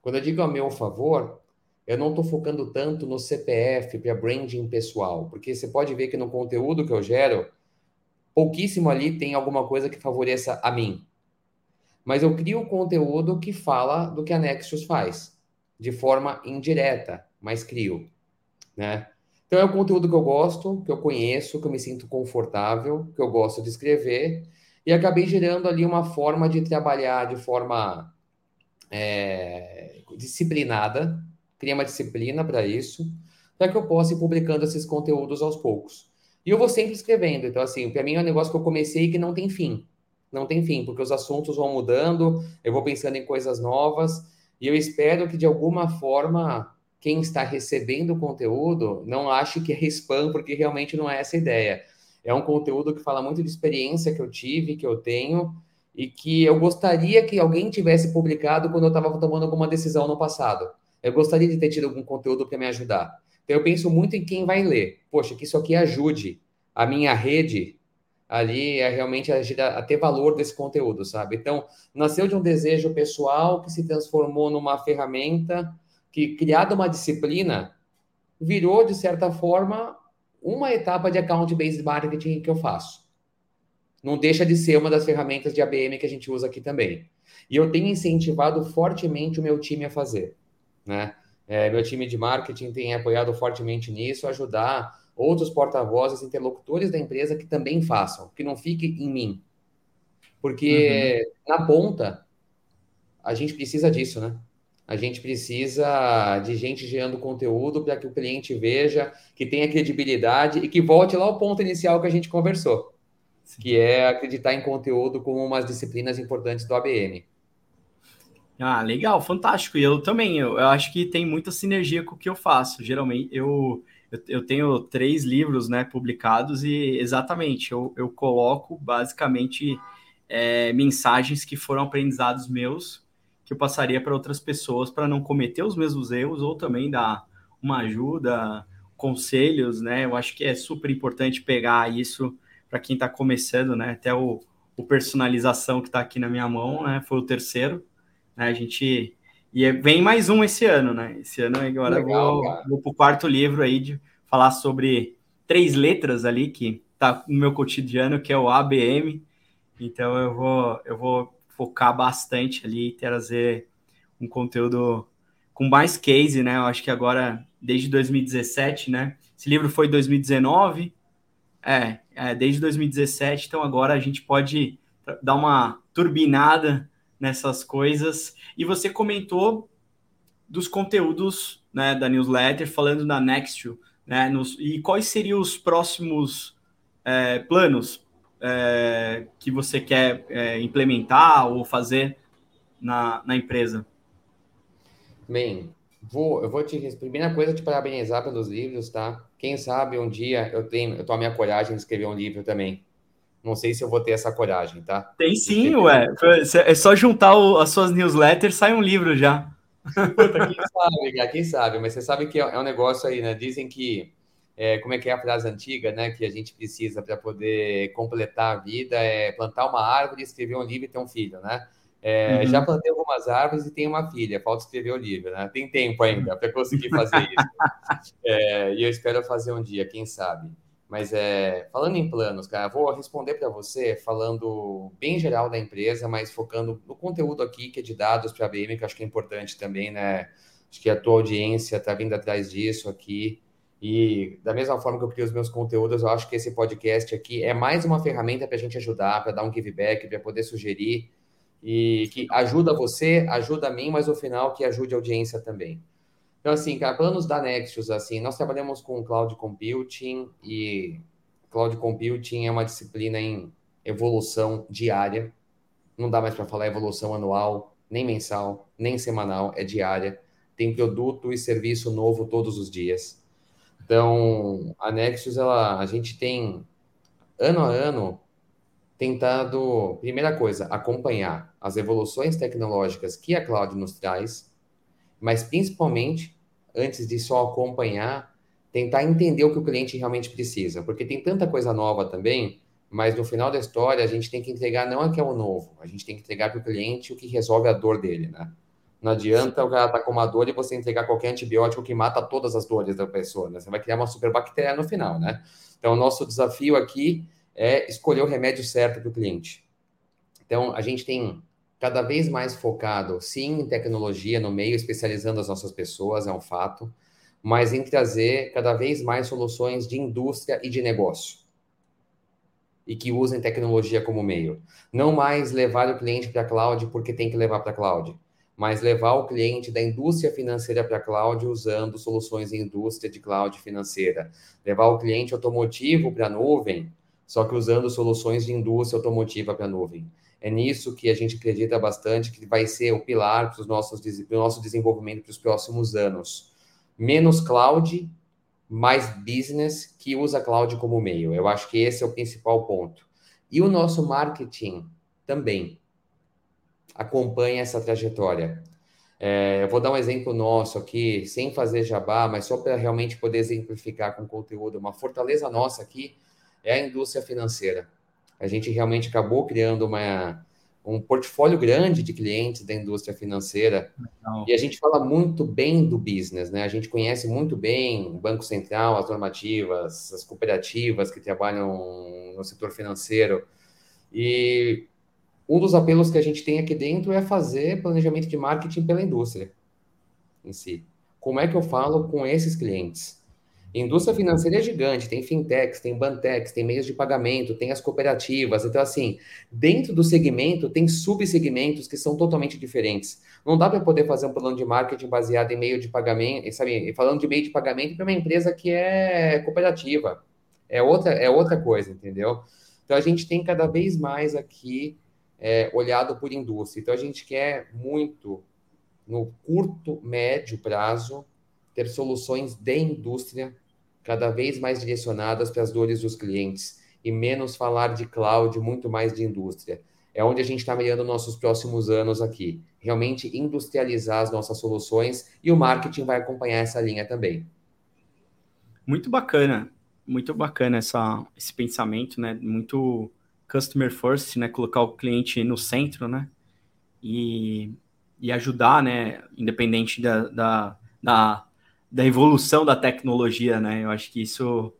Quando eu digo a meu favor, eu não estou focando tanto no CPF para branding pessoal, porque você pode ver que no conteúdo que eu gero, pouquíssimo ali tem alguma coisa que favoreça a mim. Mas eu crio conteúdo que fala do que a Nexus faz, de forma indireta, mas crio, né? Então é o conteúdo que eu gosto, que eu conheço, que eu me sinto confortável, que eu gosto de escrever e acabei gerando ali uma forma de trabalhar de forma é, disciplinada, criei uma disciplina para isso, para que eu possa ir publicando esses conteúdos aos poucos. E eu vou sempre escrevendo, então assim, para mim é um negócio que eu comecei que não tem fim. Não tem fim, porque os assuntos vão mudando, eu vou pensando em coisas novas, e eu espero que de alguma forma quem está recebendo o conteúdo não ache que é spam, porque realmente não é essa a ideia é um conteúdo que fala muito de experiência que eu tive, que eu tenho, e que eu gostaria que alguém tivesse publicado quando eu estava tomando alguma decisão no passado. Eu gostaria de ter tido algum conteúdo para me ajudar. Então eu penso muito em quem vai ler. Poxa, que isso aqui ajude a minha rede ali realmente a ter valor desse conteúdo, sabe? Então, nasceu de um desejo pessoal que se transformou numa ferramenta que, criada uma disciplina, virou, de certa forma, uma etapa de account-based marketing que eu faço. Não deixa de ser uma das ferramentas de ABM que a gente usa aqui também. E eu tenho incentivado fortemente o meu time a fazer. Né? É, meu time de marketing tem apoiado fortemente nisso, ajudar outros porta-vozes, interlocutores da empresa que também façam, que não fique em mim. Porque uhum. na ponta, a gente precisa disso, né? A gente precisa de gente gerando conteúdo para que o cliente veja, que tenha credibilidade e que volte lá ao ponto inicial que a gente conversou, Sim. que é acreditar em conteúdo como umas disciplinas importantes do ABM. Ah, legal, fantástico. E eu também, eu, eu acho que tem muita sinergia com o que eu faço. Geralmente, eu, eu, eu tenho três livros né, publicados e exatamente, eu, eu coloco basicamente é, mensagens que foram aprendizados meus que eu passaria para outras pessoas para não cometer os mesmos erros ou também dar uma ajuda, conselhos, né? Eu acho que é super importante pegar isso para quem está começando, né? Até o, o personalização que está aqui na minha mão, né? Foi o terceiro, né? A gente e é, vem mais um esse ano, né? Esse ano agora Legal, vou, vou para o quarto livro aí de falar sobre três letras ali que tá no meu cotidiano, que é o ABM. Então eu vou eu vou focar bastante ali e trazer um conteúdo com mais case, né? Eu acho que agora, desde 2017, né? Esse livro foi 2019, é, é desde 2017, então agora a gente pode dar uma turbinada nessas coisas. E você comentou dos conteúdos né, da newsletter, falando da Nextio, né? Nos, e quais seriam os próximos é, planos é, que você quer é, implementar ou fazer na, na empresa? Bem, vou, eu vou te. Primeira coisa, te parabenizar pelos livros, tá? Quem sabe um dia eu tenho, eu tomo a minha coragem de escrever um livro também. Não sei se eu vou ter essa coragem, tá? Tem sim, ué. É só juntar o, as suas newsletters, sai um livro já. Puta, quem sabe, quem sabe, mas você sabe que é, é um negócio aí, né? Dizem que é, como é que é a frase antiga, né? Que a gente precisa para poder completar a vida é plantar uma árvore, escrever um livro e ter um filho, né? É, uhum. Já plantei algumas árvores e tenho uma filha, falta escrever o livro, né? Tem tempo ainda para conseguir fazer isso. [laughs] É, e eu espero fazer um dia, quem sabe. Mas é, falando em planos, cara, vou responder para você falando bem geral da empresa, mas focando no conteúdo aqui que é de dados para a BM, que eu acho que é importante também, né? Acho que a tua audiência está vindo atrás disso aqui. E da mesma forma que eu crio os meus conteúdos, eu acho que esse podcast aqui é mais uma ferramenta para a gente ajudar, para dar um give back, para poder sugerir e que ajuda você, ajuda a mim, mas no final que ajude a audiência também. Então, assim, cara, planos da Nexus, assim, nós trabalhamos com Cloud Computing e Cloud Computing é uma disciplina em evolução diária. Não dá mais para falar evolução anual, nem mensal, nem semanal, é diária. Tem produto e serviço novo todos os dias. Então, a Nexus, ela, a gente tem, ano a ano, tentado, primeira coisa, acompanhar as evoluções tecnológicas que a cloud nos traz, mas principalmente, antes de só acompanhar, tentar entender o que o cliente realmente precisa, porque tem tanta coisa nova também, mas no final da história a gente tem que entregar não é que é o novo, a gente tem que entregar para o cliente o que resolve a dor dele, né? Não adianta o cara tá com uma dor e você entregar qualquer antibiótico que mata todas as dores da pessoa, né? Você vai criar uma superbactéria no final, né? Então, o nosso desafio aqui é escolher o remédio certo para o cliente. Então, a gente tem cada vez mais focado, sim, em tecnologia no meio, especializando as nossas pessoas, é um fato, mas em trazer cada vez mais soluções de indústria e de negócio. E que usem tecnologia como meio. Não mais levar o cliente para a cloud porque tem que levar para a cloud mas levar o cliente da indústria financeira para a cloud usando soluções em indústria de cloud financeira. Levar o cliente automotivo para a nuvem, só que usando soluções de indústria automotiva para a nuvem. É nisso que a gente acredita bastante que vai ser o pilar para o nosso desenvolvimento para os próximos anos. Menos cloud, mais business que usa cloud como meio. Eu acho que esse é o principal ponto. E o nosso marketing também acompanha essa trajetória. É, eu vou dar um exemplo nosso aqui, sem fazer jabá, mas só para realmente poder exemplificar com conteúdo. Uma fortaleza nossa aqui é a indústria financeira. A gente realmente acabou criando uma, um portfólio grande de clientes da indústria financeira. Legal. E a gente fala muito bem do business, né? A gente conhece muito bem o Banco Central, as normativas, as cooperativas que trabalham no setor financeiro. E um dos apelos que a gente tem aqui dentro é fazer planejamento de marketing pela indústria em si. Como é que eu falo com esses clientes? Indústria financeira é gigante, tem fintechs, tem bantex, tem meios de pagamento, tem as cooperativas. Então, assim, dentro do segmento tem subsegmentos que são totalmente diferentes. Não dá para poder fazer um plano de marketing baseado em meio de pagamento, sabe? Falando de meio de pagamento para uma empresa que é cooperativa. É outra, é outra coisa, entendeu? Então, a gente tem cada vez mais aqui é, olhado por indústria. Então, a gente quer muito, no curto, médio prazo, ter soluções de indústria cada vez mais direcionadas para as dores dos clientes e menos falar de cloud, muito mais de indústria. É onde a gente está mirando nossos próximos anos aqui. Realmente industrializar as nossas soluções e o marketing vai acompanhar essa linha também. Muito bacana, muito bacana essa, esse pensamento, né? Muito customer first, né? Colocar o cliente no centro, né? E, e ajudar, né? Independente da, da, da da evolução da tecnologia, né? Eu acho que isso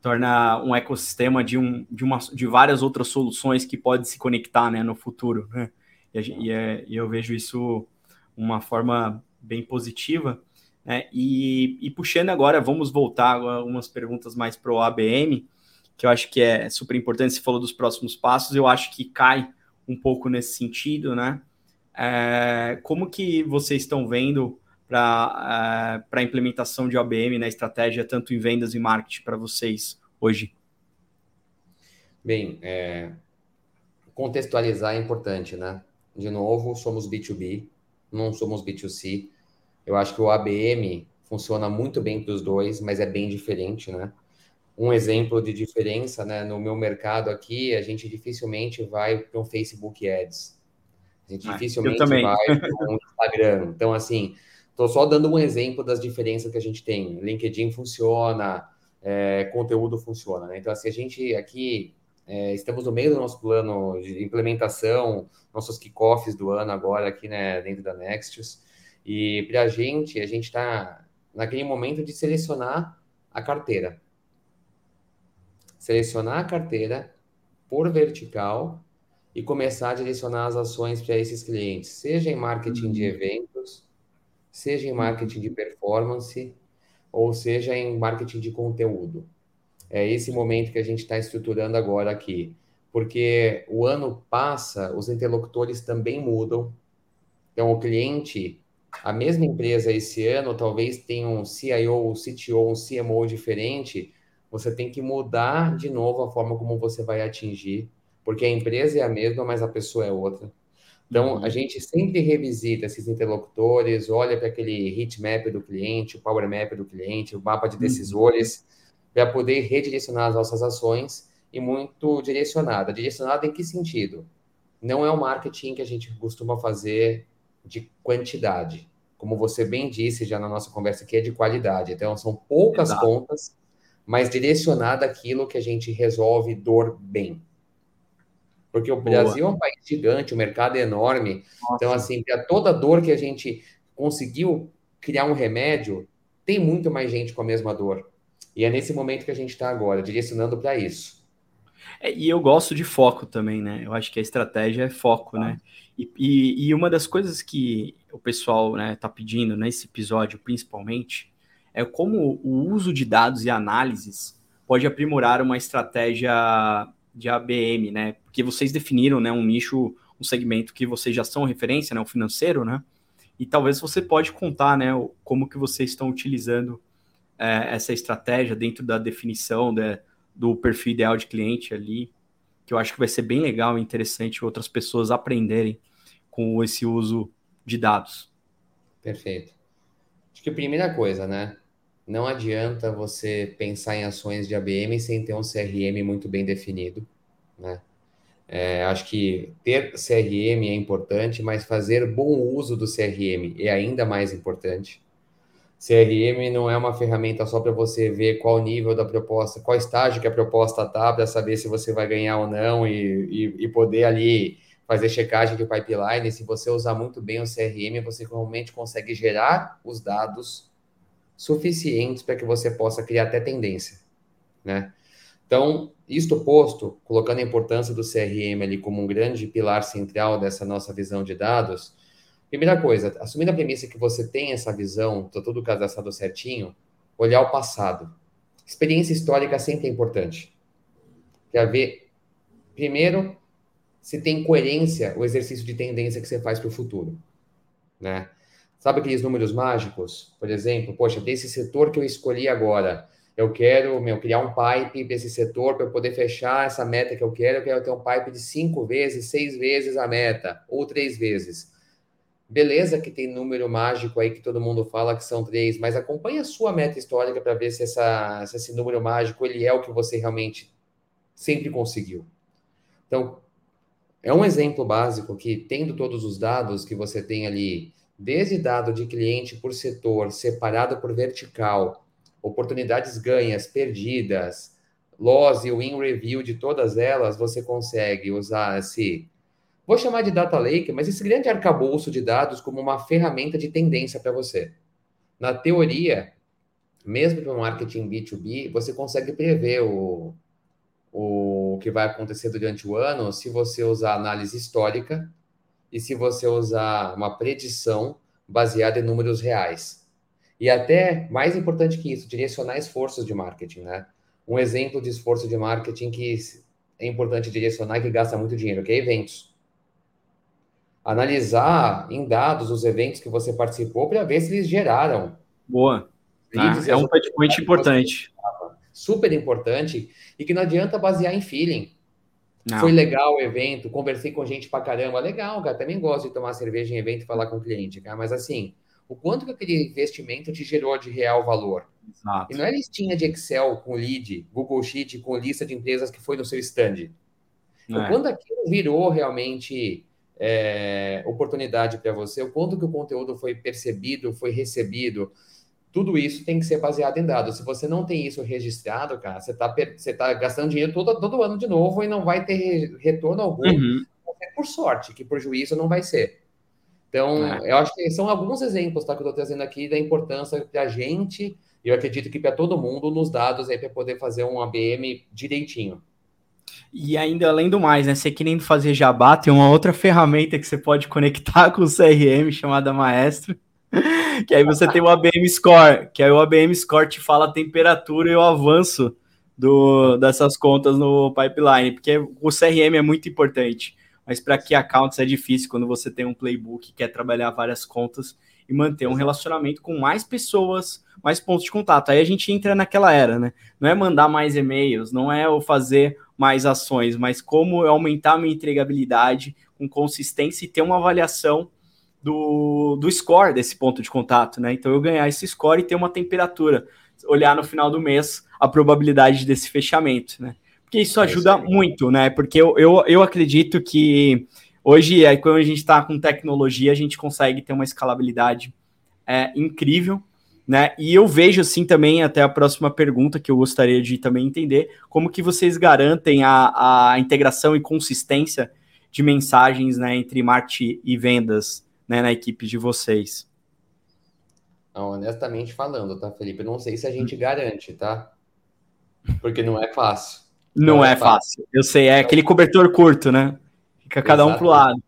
torna um ecossistema de, um, de, uma, de várias outras soluções que podem se conectar né, no futuro. Né? E, e, é, e eu vejo isso uma forma bem positiva. Né? E, e, puxando agora, vamos voltar algumas perguntas mais para o ABM, que eu acho que é super importante. Você falou dos próximos passos, eu acho que cai um pouco nesse sentido, né? É, como que vocês estão vendo para uh, a implementação de OBM na né, estratégia, tanto em vendas e marketing para vocês hoje? Bem, é, contextualizar é importante, né? De novo, somos B2B, não somos B2C. Eu acho que o ABM funciona muito bem para os dois, mas é bem diferente, né? Um exemplo de diferença, né? No meu mercado aqui, a gente dificilmente vai para um Facebook Ads. A gente ah, dificilmente vai para um Instagram. Então, assim, Estou só dando um exemplo das diferenças que a gente tem. LinkedIn funciona, é, conteúdo funciona. Né? Então, assim, a gente aqui é, estamos no meio do nosso plano de implementação, nossos kickoffs do ano agora aqui né, dentro da Nextius. E para a gente, a gente está naquele momento de selecionar a carteira. Selecionar a carteira por vertical e começar a direcionar as ações para esses clientes, seja em marketing de uhum. eventos, seja em marketing de performance ou seja em marketing de conteúdo. É esse momento que a gente está estruturando agora aqui, porque o ano passa, os interlocutores também mudam. Então, o cliente, a mesma empresa esse ano, talvez tenha um CIO, um CTO, um CMO diferente, você tem que mudar de novo a forma como você vai atingir, porque a empresa é a mesma, mas a pessoa é outra. Então, a uhum. gente sempre revisita esses interlocutores, olha para aquele heat map do cliente, o power map do cliente, o mapa de uhum. decisores, para poder redirecionar as nossas ações e muito direcionada. Direcionada em que sentido? Não é o marketing que a gente costuma fazer de quantidade. Como você bem disse já na nossa conversa aqui, é de qualidade. Então, são poucas Exato. contas, mas direcionada aquilo que a gente resolve dor bem. Porque o Boa. Brasil é um país gigante, o mercado é enorme. Nossa. Então, assim, para toda dor que a gente conseguiu criar um remédio, tem muito mais gente com a mesma dor. E é nesse momento que a gente está agora, direcionando para isso. É, e eu gosto de foco também, né? Eu acho que a estratégia é foco, né? E, e, e, uma das coisas que o pessoal está né, tá pedindo nesse episódio, principalmente, é como o uso de dados e análises pode aprimorar uma estratégia de ABM, né? Porque vocês definiram, né, um nicho, um segmento que vocês já são referência, né, o financeiro, né? E talvez você pode contar, né, como que vocês estão utilizando é, essa estratégia dentro da definição de, do perfil ideal de cliente ali, que eu acho que vai ser bem legal e interessante outras pessoas aprenderem com esse uso de dados. Perfeito. Acho que a primeira coisa, né? Não adianta você pensar em ações de ABM sem ter um CRM muito bem definido, né? É, acho que ter CRM é importante, mas fazer bom uso do CRM é ainda mais importante. CRM não é uma ferramenta só para você ver qual nível da proposta, qual estágio que a proposta está, para saber se você vai ganhar ou não e, e, e, poder ali fazer checagem de pipeline. Se você usar muito bem o CRM, você realmente consegue gerar os dados suficientes para que você possa criar até tendência, né? Então, isto posto, colocando a importância do CRM ali como um grande pilar central dessa nossa visão de dados, primeira coisa, assumindo a premissa que você tem essa visão, está tudo cadastrado certinho, olhar o passado. Experiência histórica sempre é importante. Quer ver, primeiro, se tem coerência o exercício de tendência que você faz para o futuro, né? Sabe aqueles números mágicos? Por exemplo, poxa, desse setor que eu escolhi agora, eu quero meu, criar um pipe para esse setor para eu poder fechar essa meta que eu quero. Eu quero ter um pipe de cinco vezes, seis vezes a meta, ou três vezes. Beleza que tem número mágico aí que todo mundo fala que são três, mas acompanhe a sua meta histórica para ver se, essa, se esse número mágico ele é o que você realmente sempre conseguiu. Então, é um exemplo básico que, tendo todos os dados que você tem ali, desde dado de cliente por setor, separado por vertical, oportunidades ganhas, perdidas, loss e win review de todas elas, você consegue usar esse, vou chamar de data lake, mas esse grande arcabouço de dados como uma ferramenta de tendência para você. Na teoria, mesmo para o marketing B2B, você consegue prever o, o que vai acontecer durante o ano se você usar análise histórica e se você usar uma predição baseada em números reais. E até mais importante que isso, direcionar esforços de marketing, né? Um exemplo de esforço de marketing que é importante direcionar e que gasta muito dinheiro, que é eventos. Analisar em dados os eventos que você participou para ver se eles geraram. Boa. Ah, é um touchpoint importante. Super importante e que não adianta basear em feeling. Não. Foi legal o evento, conversei com gente pra caramba. Legal, cara. Também gosto de tomar cerveja em evento e falar com o cliente, cara. Mas assim, o quanto que aquele investimento te gerou de real valor. Exato. E não é listinha de Excel com lead, Google Sheet com lista de empresas que foi no seu stand. Então, é. quando aquilo virou realmente é, oportunidade para você, o quanto que o conteúdo foi percebido, foi recebido, tudo isso tem que ser baseado em dados. Se você não tem isso registrado, cara, você está você tá gastando dinheiro todo, todo ano de novo e não vai ter retorno algum. Uhum. Por sorte, que por juízo não vai ser. Então, é. eu acho que são alguns exemplos tá, que eu estou trazendo aqui da importância para a gente, e eu acredito que para todo mundo, nos dados aí para poder fazer um ABM direitinho. E ainda além do mais, né? Você querendo fazer jabá, tem uma outra ferramenta que você pode conectar [laughs] com o CRM chamada Maestro. [laughs] Que aí você tem o ABM Score, que aí o ABM Score te fala a temperatura e o avanço do, dessas contas no pipeline, porque o CRM é muito importante mas para que accounts é difícil quando você tem um playbook quer trabalhar várias contas e manter um relacionamento com mais pessoas, mais pontos de contato. Aí a gente entra naquela era, né? Não é mandar mais e-mails, não é o fazer mais ações, mas como aumentar a minha entregabilidade com consistência e ter uma avaliação do, do score desse ponto de contato, né? Então eu ganhar esse score e ter uma temperatura, olhar no final do mês a probabilidade desse fechamento, né? que isso é ajuda é muito, né? Porque eu, eu, eu acredito que hoje, é, quando a gente está com tecnologia, a gente consegue ter uma escalabilidade é, incrível, né? E eu vejo assim também, até a próxima pergunta que eu gostaria de também entender, como que vocês garantem a, a integração e consistência de mensagens né, entre marketing e vendas né, na equipe de vocês? Honestamente falando, tá, Felipe? Eu não sei se a gente garante, tá? Porque não é fácil. Não, não é, é fácil. fácil. Eu sei, é aquele cobertor curto, né? Fica cada Exatamente. um pro lado.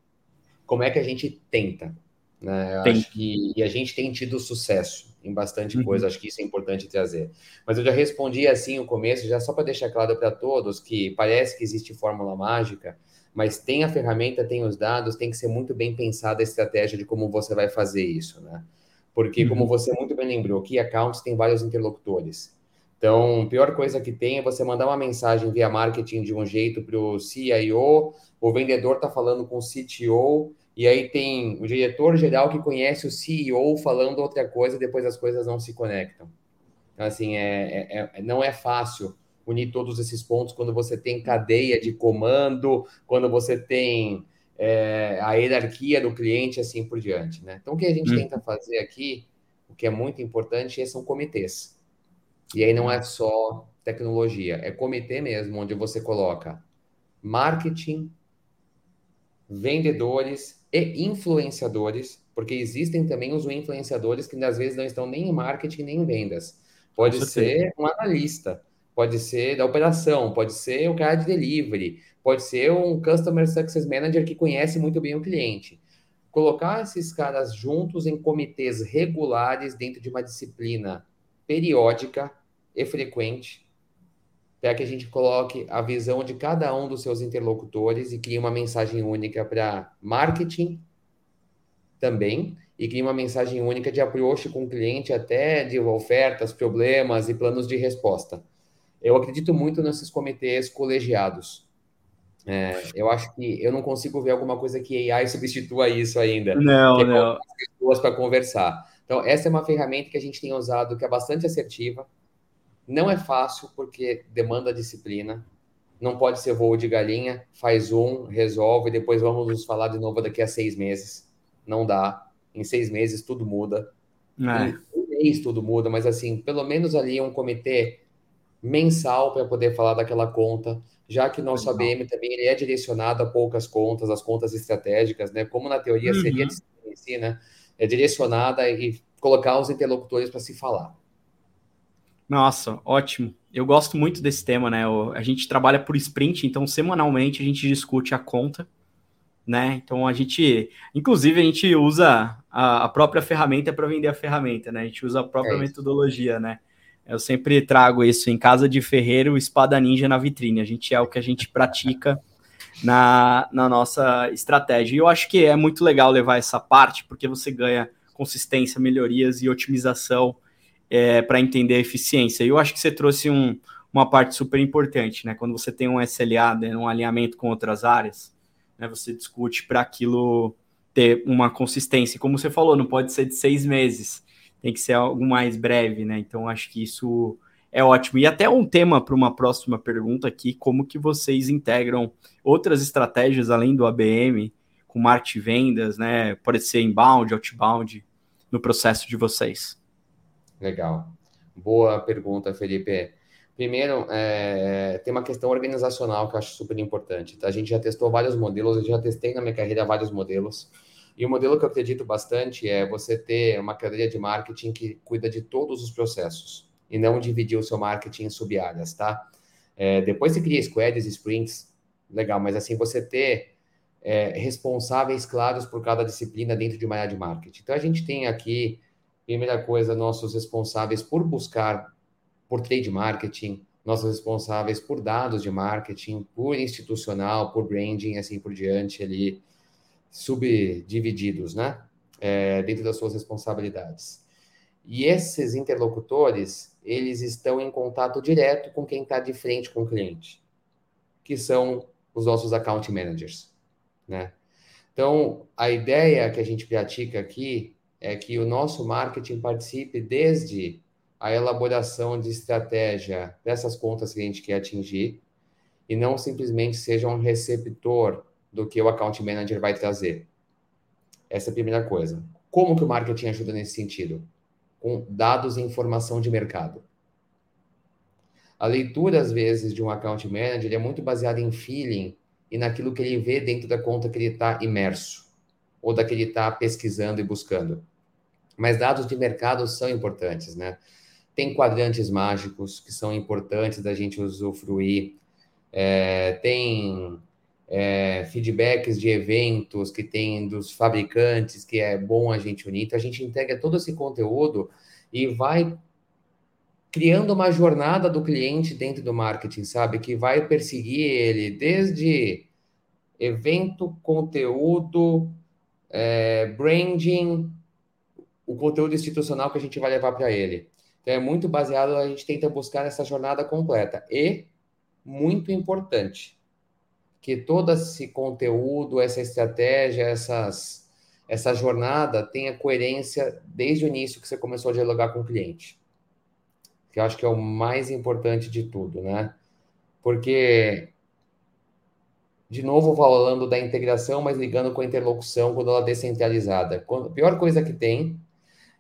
Como é que a gente tenta? Né? Acho que e a gente tem tido sucesso em bastante uhum. coisa, acho que isso é importante trazer. Mas eu já respondi assim no começo, já só para deixar claro para todos que parece que existe fórmula mágica, mas tem a ferramenta, tem os dados, tem que ser muito bem pensada a estratégia de como você vai fazer isso, né? Porque, uhum. como você muito bem lembrou, que accounts tem vários interlocutores. Então, a pior coisa que tem é você mandar uma mensagem via marketing de um jeito para o CIO, o vendedor está falando com o CTO, e aí tem o diretor geral que conhece o CEO falando outra coisa, depois as coisas não se conectam. Então, assim, é, é, é, não é fácil unir todos esses pontos quando você tem cadeia de comando, quando você tem é, a hierarquia do cliente, assim por diante. Né? Então, o que a gente hum. tenta fazer aqui, o que é muito importante, são comitês. E aí não é só tecnologia, é comitê mesmo, onde você coloca marketing, vendedores e influenciadores, porque existem também os influenciadores que às vezes não estão nem em marketing nem em vendas. Pode ser um analista, pode ser da operação, pode ser o cara de delivery, pode ser um Customer Success Manager que conhece muito bem o cliente. Colocar esses caras juntos em comitês regulares dentro de uma disciplina periódica e frequente para que a gente coloque a visão de cada um dos seus interlocutores e crie uma mensagem única para marketing também e crie uma mensagem única de approach com o cliente até de ofertas, problemas e planos de resposta. Eu acredito muito nesses comitês colegiados. É, eu acho que eu não consigo ver alguma coisa que AI substitua isso ainda. Não, não. pessoas para conversar. Então, essa é uma ferramenta que a gente tem usado que é bastante assertiva, não é fácil porque demanda disciplina. Não pode ser voo de galinha, faz um, resolve, depois vamos nos falar de novo daqui a seis meses. Não dá. Em seis meses tudo muda. É. Em um mês tudo muda, mas assim, pelo menos ali um comitê mensal para poder falar daquela conta, já que nosso ABM também ele é direcionado a poucas contas, as contas estratégicas, né? Como na teoria uhum. seria si, né? É direcionada e colocar os interlocutores para se falar. Nossa, ótimo. Eu gosto muito desse tema, né? A gente trabalha por sprint, então semanalmente a gente discute a conta, né? Então a gente, inclusive, a gente usa a, própria ferramenta para vender a ferramenta, né? A gente usa a própria é metodologia, né? Eu sempre trago isso em casa de ferreiro, espada ninja na vitrine. A gente é o que a gente pratica na, na nossa estratégia. E eu acho que é muito legal levar essa parte, porque você ganha consistência, melhorias e otimização é, para entender a eficiência. E eu acho que você trouxe um, uma parte super importante, né? Quando você tem um SLA, né, um alinhamento com outras áreas, né, você discute para aquilo ter uma consistência. Como você falou, não pode ser de seis meses, tem que ser algo mais breve, né? Então acho que isso é ótimo. E até um tema para uma próxima pergunta aqui, como que vocês integram outras estratégias além do ABM, com marketing vendas, né? Pode ser inbound, outbound, no processo de vocês. Legal. Boa pergunta, Felipe. Primeiro, é, tem uma questão organizacional que eu acho super importante. Tá? A gente já testou vários modelos, eu já testei na minha carreira vários modelos. E o modelo que eu acredito bastante é você ter uma cadeia de marketing que cuida de todos os processos e não dividir o seu marketing em sub-áreas, tá? É, depois você cria squads, sprints, legal, mas assim, você ter é, responsáveis claros por cada disciplina dentro de uma área de marketing. Então, a gente tem aqui Primeira coisa, nossos responsáveis por buscar por trade marketing, nossos responsáveis por dados de marketing, por institucional, por branding, assim por diante, ali, subdivididos, né? É, dentro das suas responsabilidades. E esses interlocutores, eles estão em contato direto com quem está de frente com o cliente, que são os nossos account managers, né? Então, a ideia que a gente pratica aqui é que o nosso marketing participe desde a elaboração de estratégia dessas contas que a gente quer atingir e não simplesmente seja um receptor do que o account manager vai trazer. Essa é a primeira coisa. Como que o marketing ajuda nesse sentido? Com dados e informação de mercado. A leitura, às vezes, de um account manager é muito baseada em feeling e naquilo que ele vê dentro da conta que ele está imerso ou da que ele está pesquisando e buscando. Mas dados de mercado são importantes, né? Tem quadrantes mágicos que são importantes da gente usufruir. É, tem é, feedbacks de eventos que tem dos fabricantes que é bom a gente unir. Então, a gente integra todo esse conteúdo e vai criando uma jornada do cliente dentro do marketing, sabe? Que vai perseguir ele desde evento, conteúdo, é, branding, o conteúdo institucional que a gente vai levar para ele. Então, é muito baseado, a gente tenta buscar essa jornada completa. E, muito importante, que todo esse conteúdo, essa estratégia, essas, essa jornada tenha coerência desde o início que você começou a dialogar com o cliente. Que eu acho que é o mais importante de tudo, né? Porque de novo falando da integração, mas ligando com a interlocução quando ela é descentralizada. a pior coisa que tem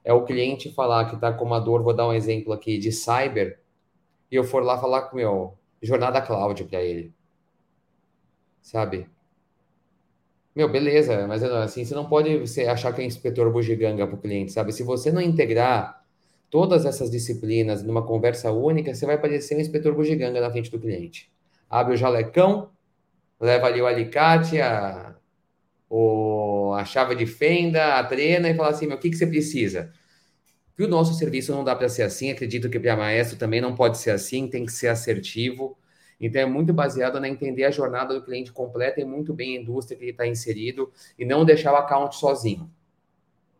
é o cliente falar que está com uma dor, vou dar um exemplo aqui de cyber, e eu for lá falar com o meu jornada cloud para ele. Sabe? Meu, beleza, mas assim, você não pode achar que é inspetor bugiganga para o cliente, sabe? Se você não integrar todas essas disciplinas numa conversa única, você vai parecer um inspetor bugiganga na frente do cliente. Abre o jalecão, leva ali o alicate, a, o, a chave de fenda, a trena e fala assim, meu, o que, que você precisa? Que o nosso serviço não dá para ser assim, acredito que para maestro também não pode ser assim, tem que ser assertivo. Então, é muito baseado na entender a jornada do cliente completa e muito bem a indústria que ele está inserido e não deixar o account sozinho.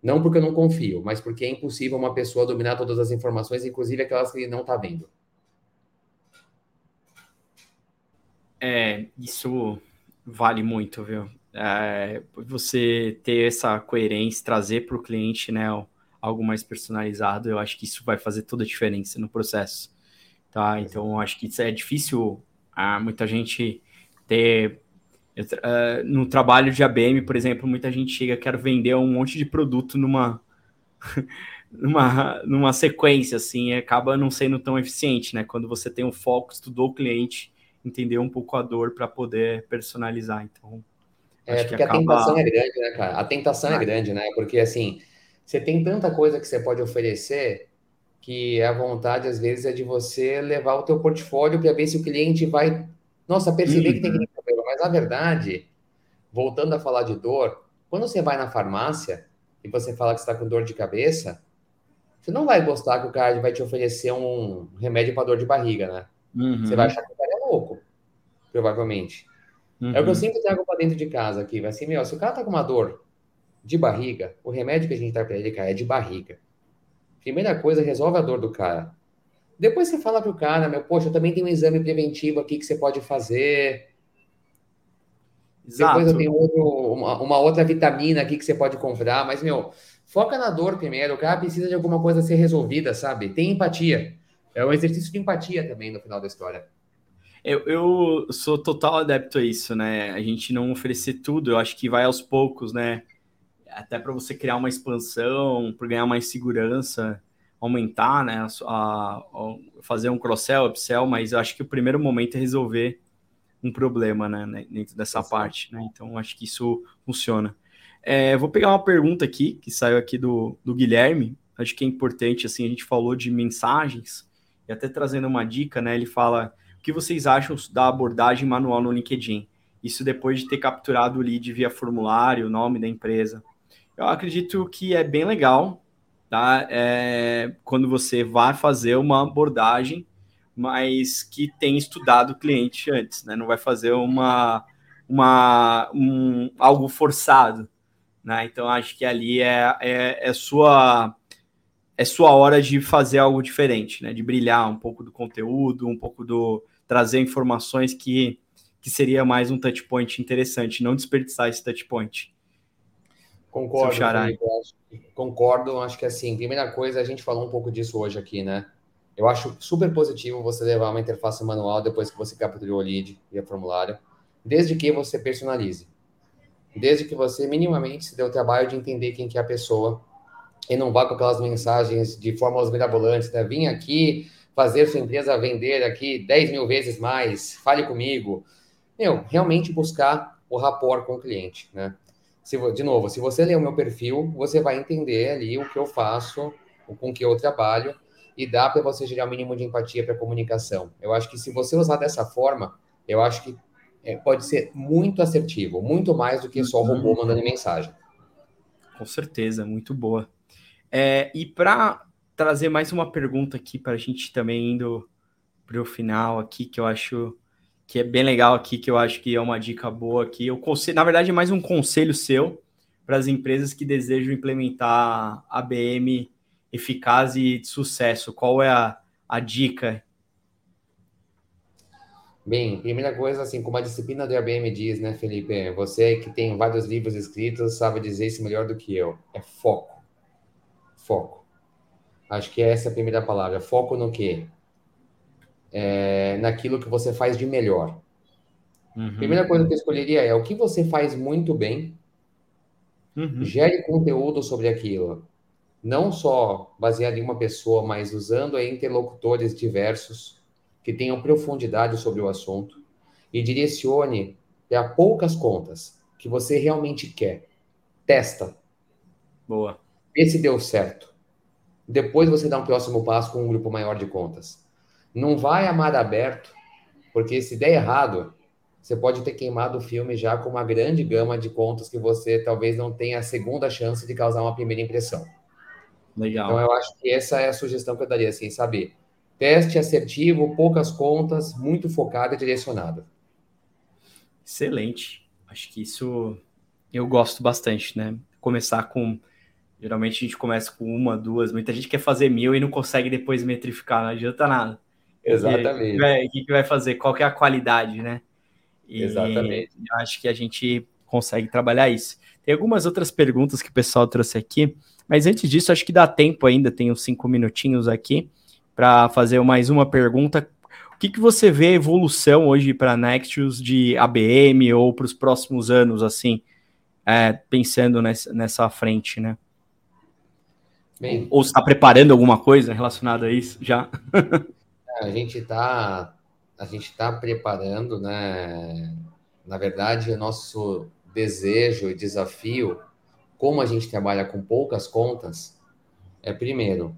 Não porque eu não confio, mas porque é impossível uma pessoa dominar todas as informações, inclusive aquelas que ele não está vendo. É, isso vale muito, viu? É, você ter essa coerência, trazer para o cliente né, algo mais personalizado, eu acho que isso vai fazer toda a diferença no processo. Tá? Então, acho que é difícil ah, muita gente ter. Uh, no trabalho de ABM, por exemplo, muita gente chega, quer vender um monte de produto numa, [laughs] numa, numa sequência, assim, acaba não sendo tão eficiente, né? Quando você tem um foco, estudou o cliente, entendeu um pouco a dor para poder personalizar. Então, é, porque acaba... a tentação é grande, né, cara? A tentação ah. é grande, né? Porque, assim, você tem tanta coisa que você pode oferecer que a vontade, às vezes, é de você levar o teu portfólio para ver se o cliente vai, nossa, perceber uhum. que tem aquele problema. Mas, na verdade, voltando a falar de dor, quando você vai na farmácia e você fala que está com dor de cabeça, você não vai gostar que o cara vai te oferecer um remédio para dor de barriga, né? Uhum. Você vai achar que o cara é louco, provavelmente. Uhum. É o que eu uhum. sempre trago para dentro de casa aqui. Vai assim, meu, se o cara tá com uma dor de barriga, o remédio que a gente dá para ele, cara, é de barriga. Primeira coisa, resolve a dor do cara. Depois você fala pro cara, meu, poxa, eu também tenho um exame preventivo aqui que você pode fazer. Exato. Depois eu tenho outro, uma, uma, outra vitamina aqui que você pode comprar, mas, meu, foca na dor primeiro. O cara precisa de alguma coisa ser resolvida, sabe? Tem empatia. É um exercício de empatia também no final da história. Eu, eu sou total adepto a isso, né? A gente não oferecer tudo, eu acho que vai aos poucos, né? Até para você criar uma expansão, para ganhar mais segurança, aumentar, né, a, a, fazer um cross-sell, upsell, mas eu acho que o primeiro momento é resolver um problema, né, dentro dessa Sim. parte, né, então acho que isso funciona. É, vou pegar uma pergunta aqui, que saiu aqui do, do Guilherme, acho que é importante, assim, a gente falou de mensagens, e até trazendo uma dica, né, ele fala, o que vocês acham da abordagem manual no LinkedIn? Isso depois de ter capturado o lead via formulário, o nome da empresa. Eu acredito que é bem legal, tá? É, quando você vai fazer uma abordagem, mas que tem estudado o cliente antes, né? Não vai fazer uma, uma um, algo forçado, né? Então acho que ali é, é, é sua é sua hora de fazer algo diferente, né? De brilhar um pouco do conteúdo, um pouco do trazer informações que que seria mais um touch point interessante, não desperdiçar esse touch point. Concordo, acho, concordo. Acho que assim, primeira coisa, a gente falou um pouco disso hoje aqui, né? Eu acho super positivo você levar uma interface manual depois que você capturou o lead e o formulário, desde que você personalize. Desde que você minimamente se dê o trabalho de entender quem que é a pessoa e não vá com aquelas mensagens de fórmulas mirabolantes, né? Vim aqui fazer sua empresa vender aqui 10 mil vezes mais, fale comigo. Meu, realmente buscar o rapport com o cliente, né? Se, de novo, se você ler o meu perfil, você vai entender ali o que eu faço, com que eu trabalho, e dá para você gerar o um mínimo de empatia para a comunicação. Eu acho que se você usar dessa forma, eu acho que é, pode ser muito assertivo, muito mais do que só uhum. robô mandando mensagem. Com certeza, muito boa. É, e para trazer mais uma pergunta aqui para a gente também indo para o final aqui, que eu acho que é bem legal aqui, que eu acho que é uma dica boa aqui. Eu conselho, na verdade, é mais um conselho seu para as empresas que desejam implementar ABM eficaz e de sucesso. Qual é a, a dica? Bem, primeira coisa, assim, como a disciplina do ABM diz, né, Felipe? Você que tem vários livros escritos sabe dizer isso melhor do que eu. É foco. Foco. Acho que essa é a primeira palavra. Foco no quê? É, naquilo que você faz de melhor. Uhum. Primeira coisa que eu escolheria é o que você faz muito bem, uhum. gere conteúdo sobre aquilo. Não só baseado em uma pessoa, mas usando interlocutores diversos que tenham profundidade sobre o assunto e direcione para poucas contas. que você realmente quer. Testa. Boa. Vê se deu certo. Depois você dá um próximo passo com um grupo maior de contas. Não vai amar aberto, porque se der errado, você pode ter queimado o filme já com uma grande gama de contas que você talvez não tenha a segunda chance de causar uma primeira impressão. Legal. Então eu acho que essa é a sugestão que eu daria, assim, sabe? Teste assertivo, poucas contas, muito focado e direcionado. Excelente. Acho que isso eu gosto bastante, né? Começar com. Geralmente a gente começa com uma, duas. Muita gente quer fazer mil e não consegue depois metrificar, não adianta nada. Exatamente. O que, que vai fazer? Qual que é a qualidade, né? E Exatamente. acho que a gente consegue trabalhar isso. Tem algumas outras perguntas que o pessoal trouxe aqui, mas antes disso, acho que dá tempo ainda, tem uns cinco minutinhos aqui, para fazer mais uma pergunta. O que, que você vê a evolução hoje para Nexus de ABM ou para os próximos anos, assim, é, pensando nessa, nessa frente, né? Bem, ou está preparando alguma coisa relacionada a isso já? [laughs] a gente está a gente está preparando, né? Na verdade, o nosso desejo e desafio, como a gente trabalha com poucas contas, é primeiro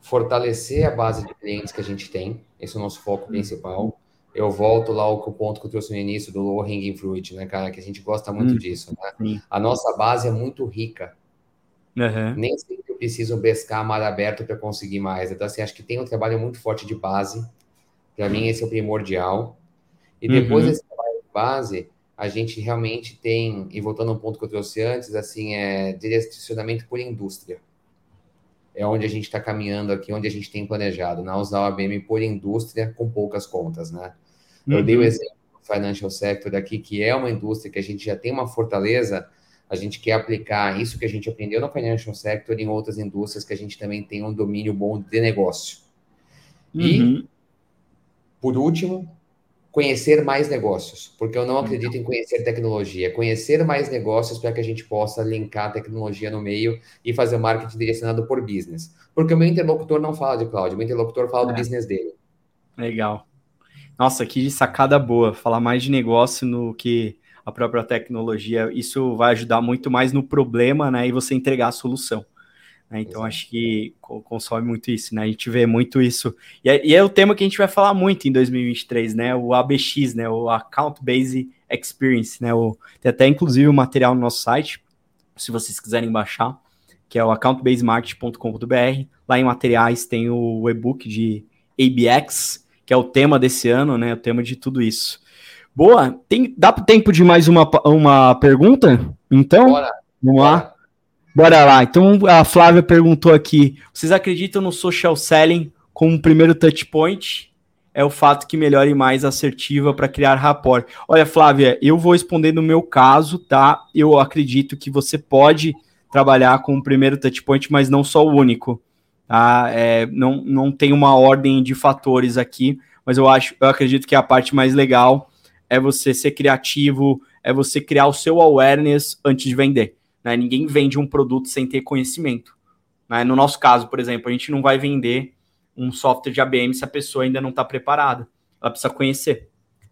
fortalecer a base de clientes que a gente tem. Esse é o nosso foco principal. Eu volto lá ao ponto que eu trouxe no início do low hanging fruit, né, cara? Que a gente gosta muito hum, disso. Né? A nossa base é muito rica. Uhum. Nem sempre eu preciso pescar mar aberto para conseguir mais. Então, assim, acho que tem um trabalho muito forte de base para mim, esse é o primordial. E depois uhum. desse trabalho de base, a gente realmente tem, e voltando ao ponto que eu trouxe antes, assim, é direcionamento por indústria. É onde a gente está caminhando aqui, onde a gente tem planejado, não usar o ABM por indústria com poucas contas, né? Uhum. Eu dei o exemplo do financial sector aqui, que é uma indústria que a gente já tem uma fortaleza, a gente quer aplicar isso que a gente aprendeu no financial sector em outras indústrias que a gente também tem um domínio bom de negócio. Uhum. E por último, conhecer mais negócios, porque eu não acredito em conhecer tecnologia, conhecer mais negócios para que a gente possa linkar a tecnologia no meio e fazer marketing direcionado por business. Porque o meu interlocutor não fala de cloud, o meu interlocutor fala é. do business dele. Legal. Nossa, que sacada boa, falar mais de negócio no que a própria tecnologia, isso vai ajudar muito mais no problema, né, e você entregar a solução. Né? Então, Exato. acho que consome muito isso, né? A gente vê muito isso. E é, e é, o tema que a gente vai falar muito em 2023, né? O ABX, né? O Account Based Experience, né? O, tem até, inclusive, o material no nosso site, se vocês quiserem baixar, que é o accountbasemarket.com.br. Lá em materiais tem o e-book de ABX, que é o tema desse ano, né? O tema de tudo isso. Boa, tem, dá tempo de mais uma, uma pergunta? Então, Bora. vamos lá. Bora lá. Então a Flávia perguntou aqui: vocês acreditam no social selling como um primeiro touch point? É o fato que melhore mais assertiva para criar rapport. Olha, Flávia, eu vou responder no meu caso, tá? Eu acredito que você pode trabalhar com o primeiro touch point, mas não só o único. Tá? É, não, não tem uma ordem de fatores aqui, mas eu acho, eu acredito que a parte mais legal é você ser criativo, é você criar o seu awareness antes de vender. Né? Ninguém vende um produto sem ter conhecimento. Né? No nosso caso, por exemplo, a gente não vai vender um software de ABM se a pessoa ainda não está preparada. Ela precisa conhecer.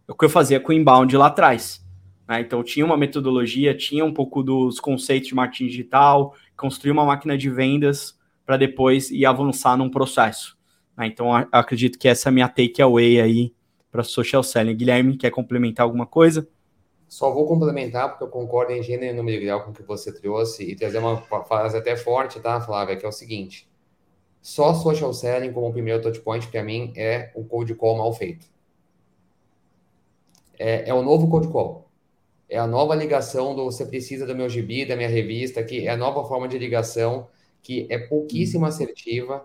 É o que eu fazia com o inbound lá atrás. Né? Então, tinha uma metodologia, tinha um pouco dos conceitos de marketing digital, construir uma máquina de vendas para depois ir avançar num processo. Né? Então, acredito que essa é a minha takeaway aí para social selling. Guilherme, quer complementar alguma coisa? Só vou complementar, porque eu concordo em gênero e número grau com o que você trouxe, e trazer uma frase até forte, tá, Flávia, que é o seguinte. Só social selling como primeiro touchpoint, para mim, é o cold call mal feito. É, é o novo cold call. É a nova ligação do você precisa do meu gibi, da minha revista, que é a nova forma de ligação, que é pouquíssimo assertiva,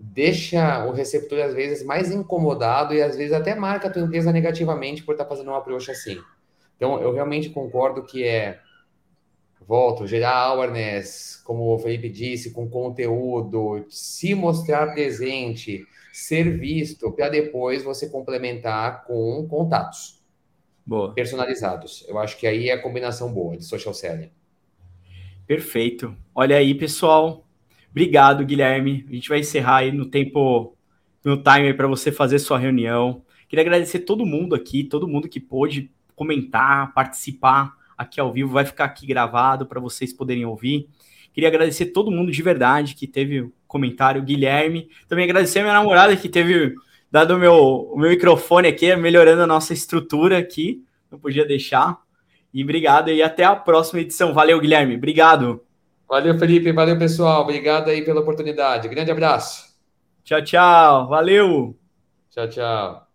deixa o receptor, às vezes, mais incomodado e, às vezes, até marca a tua empresa negativamente por estar tá fazendo uma approach assim. Então, eu realmente concordo que é, volto, gerar awareness, como o Felipe disse, com conteúdo, se mostrar presente, ser visto, para depois você complementar com contatos boa. personalizados. Eu acho que aí é a combinação boa de social selling. Perfeito. Olha aí, pessoal. Obrigado, Guilherme. A gente vai encerrar aí no tempo, no time para você fazer sua reunião. Queria agradecer todo mundo aqui, todo mundo que pôde comentar, participar. aqui ao vivo, vai ficar aqui gravado para vocês poderem ouvir. Queria agradecer todo mundo de verdade que teve comentário, Guilherme. Também agradecer a minha namorada que teve dado meu, o meu microfone aqui, melhorando a nossa estrutura aqui. Não podia deixar. E obrigado e até a próxima edição. Valeu, Guilherme. Obrigado. Valeu, Felipe. Valeu, pessoal. Obrigado aí pela oportunidade. Grande abraço. Tchau, tchau. Valeu. Tchau, tchau.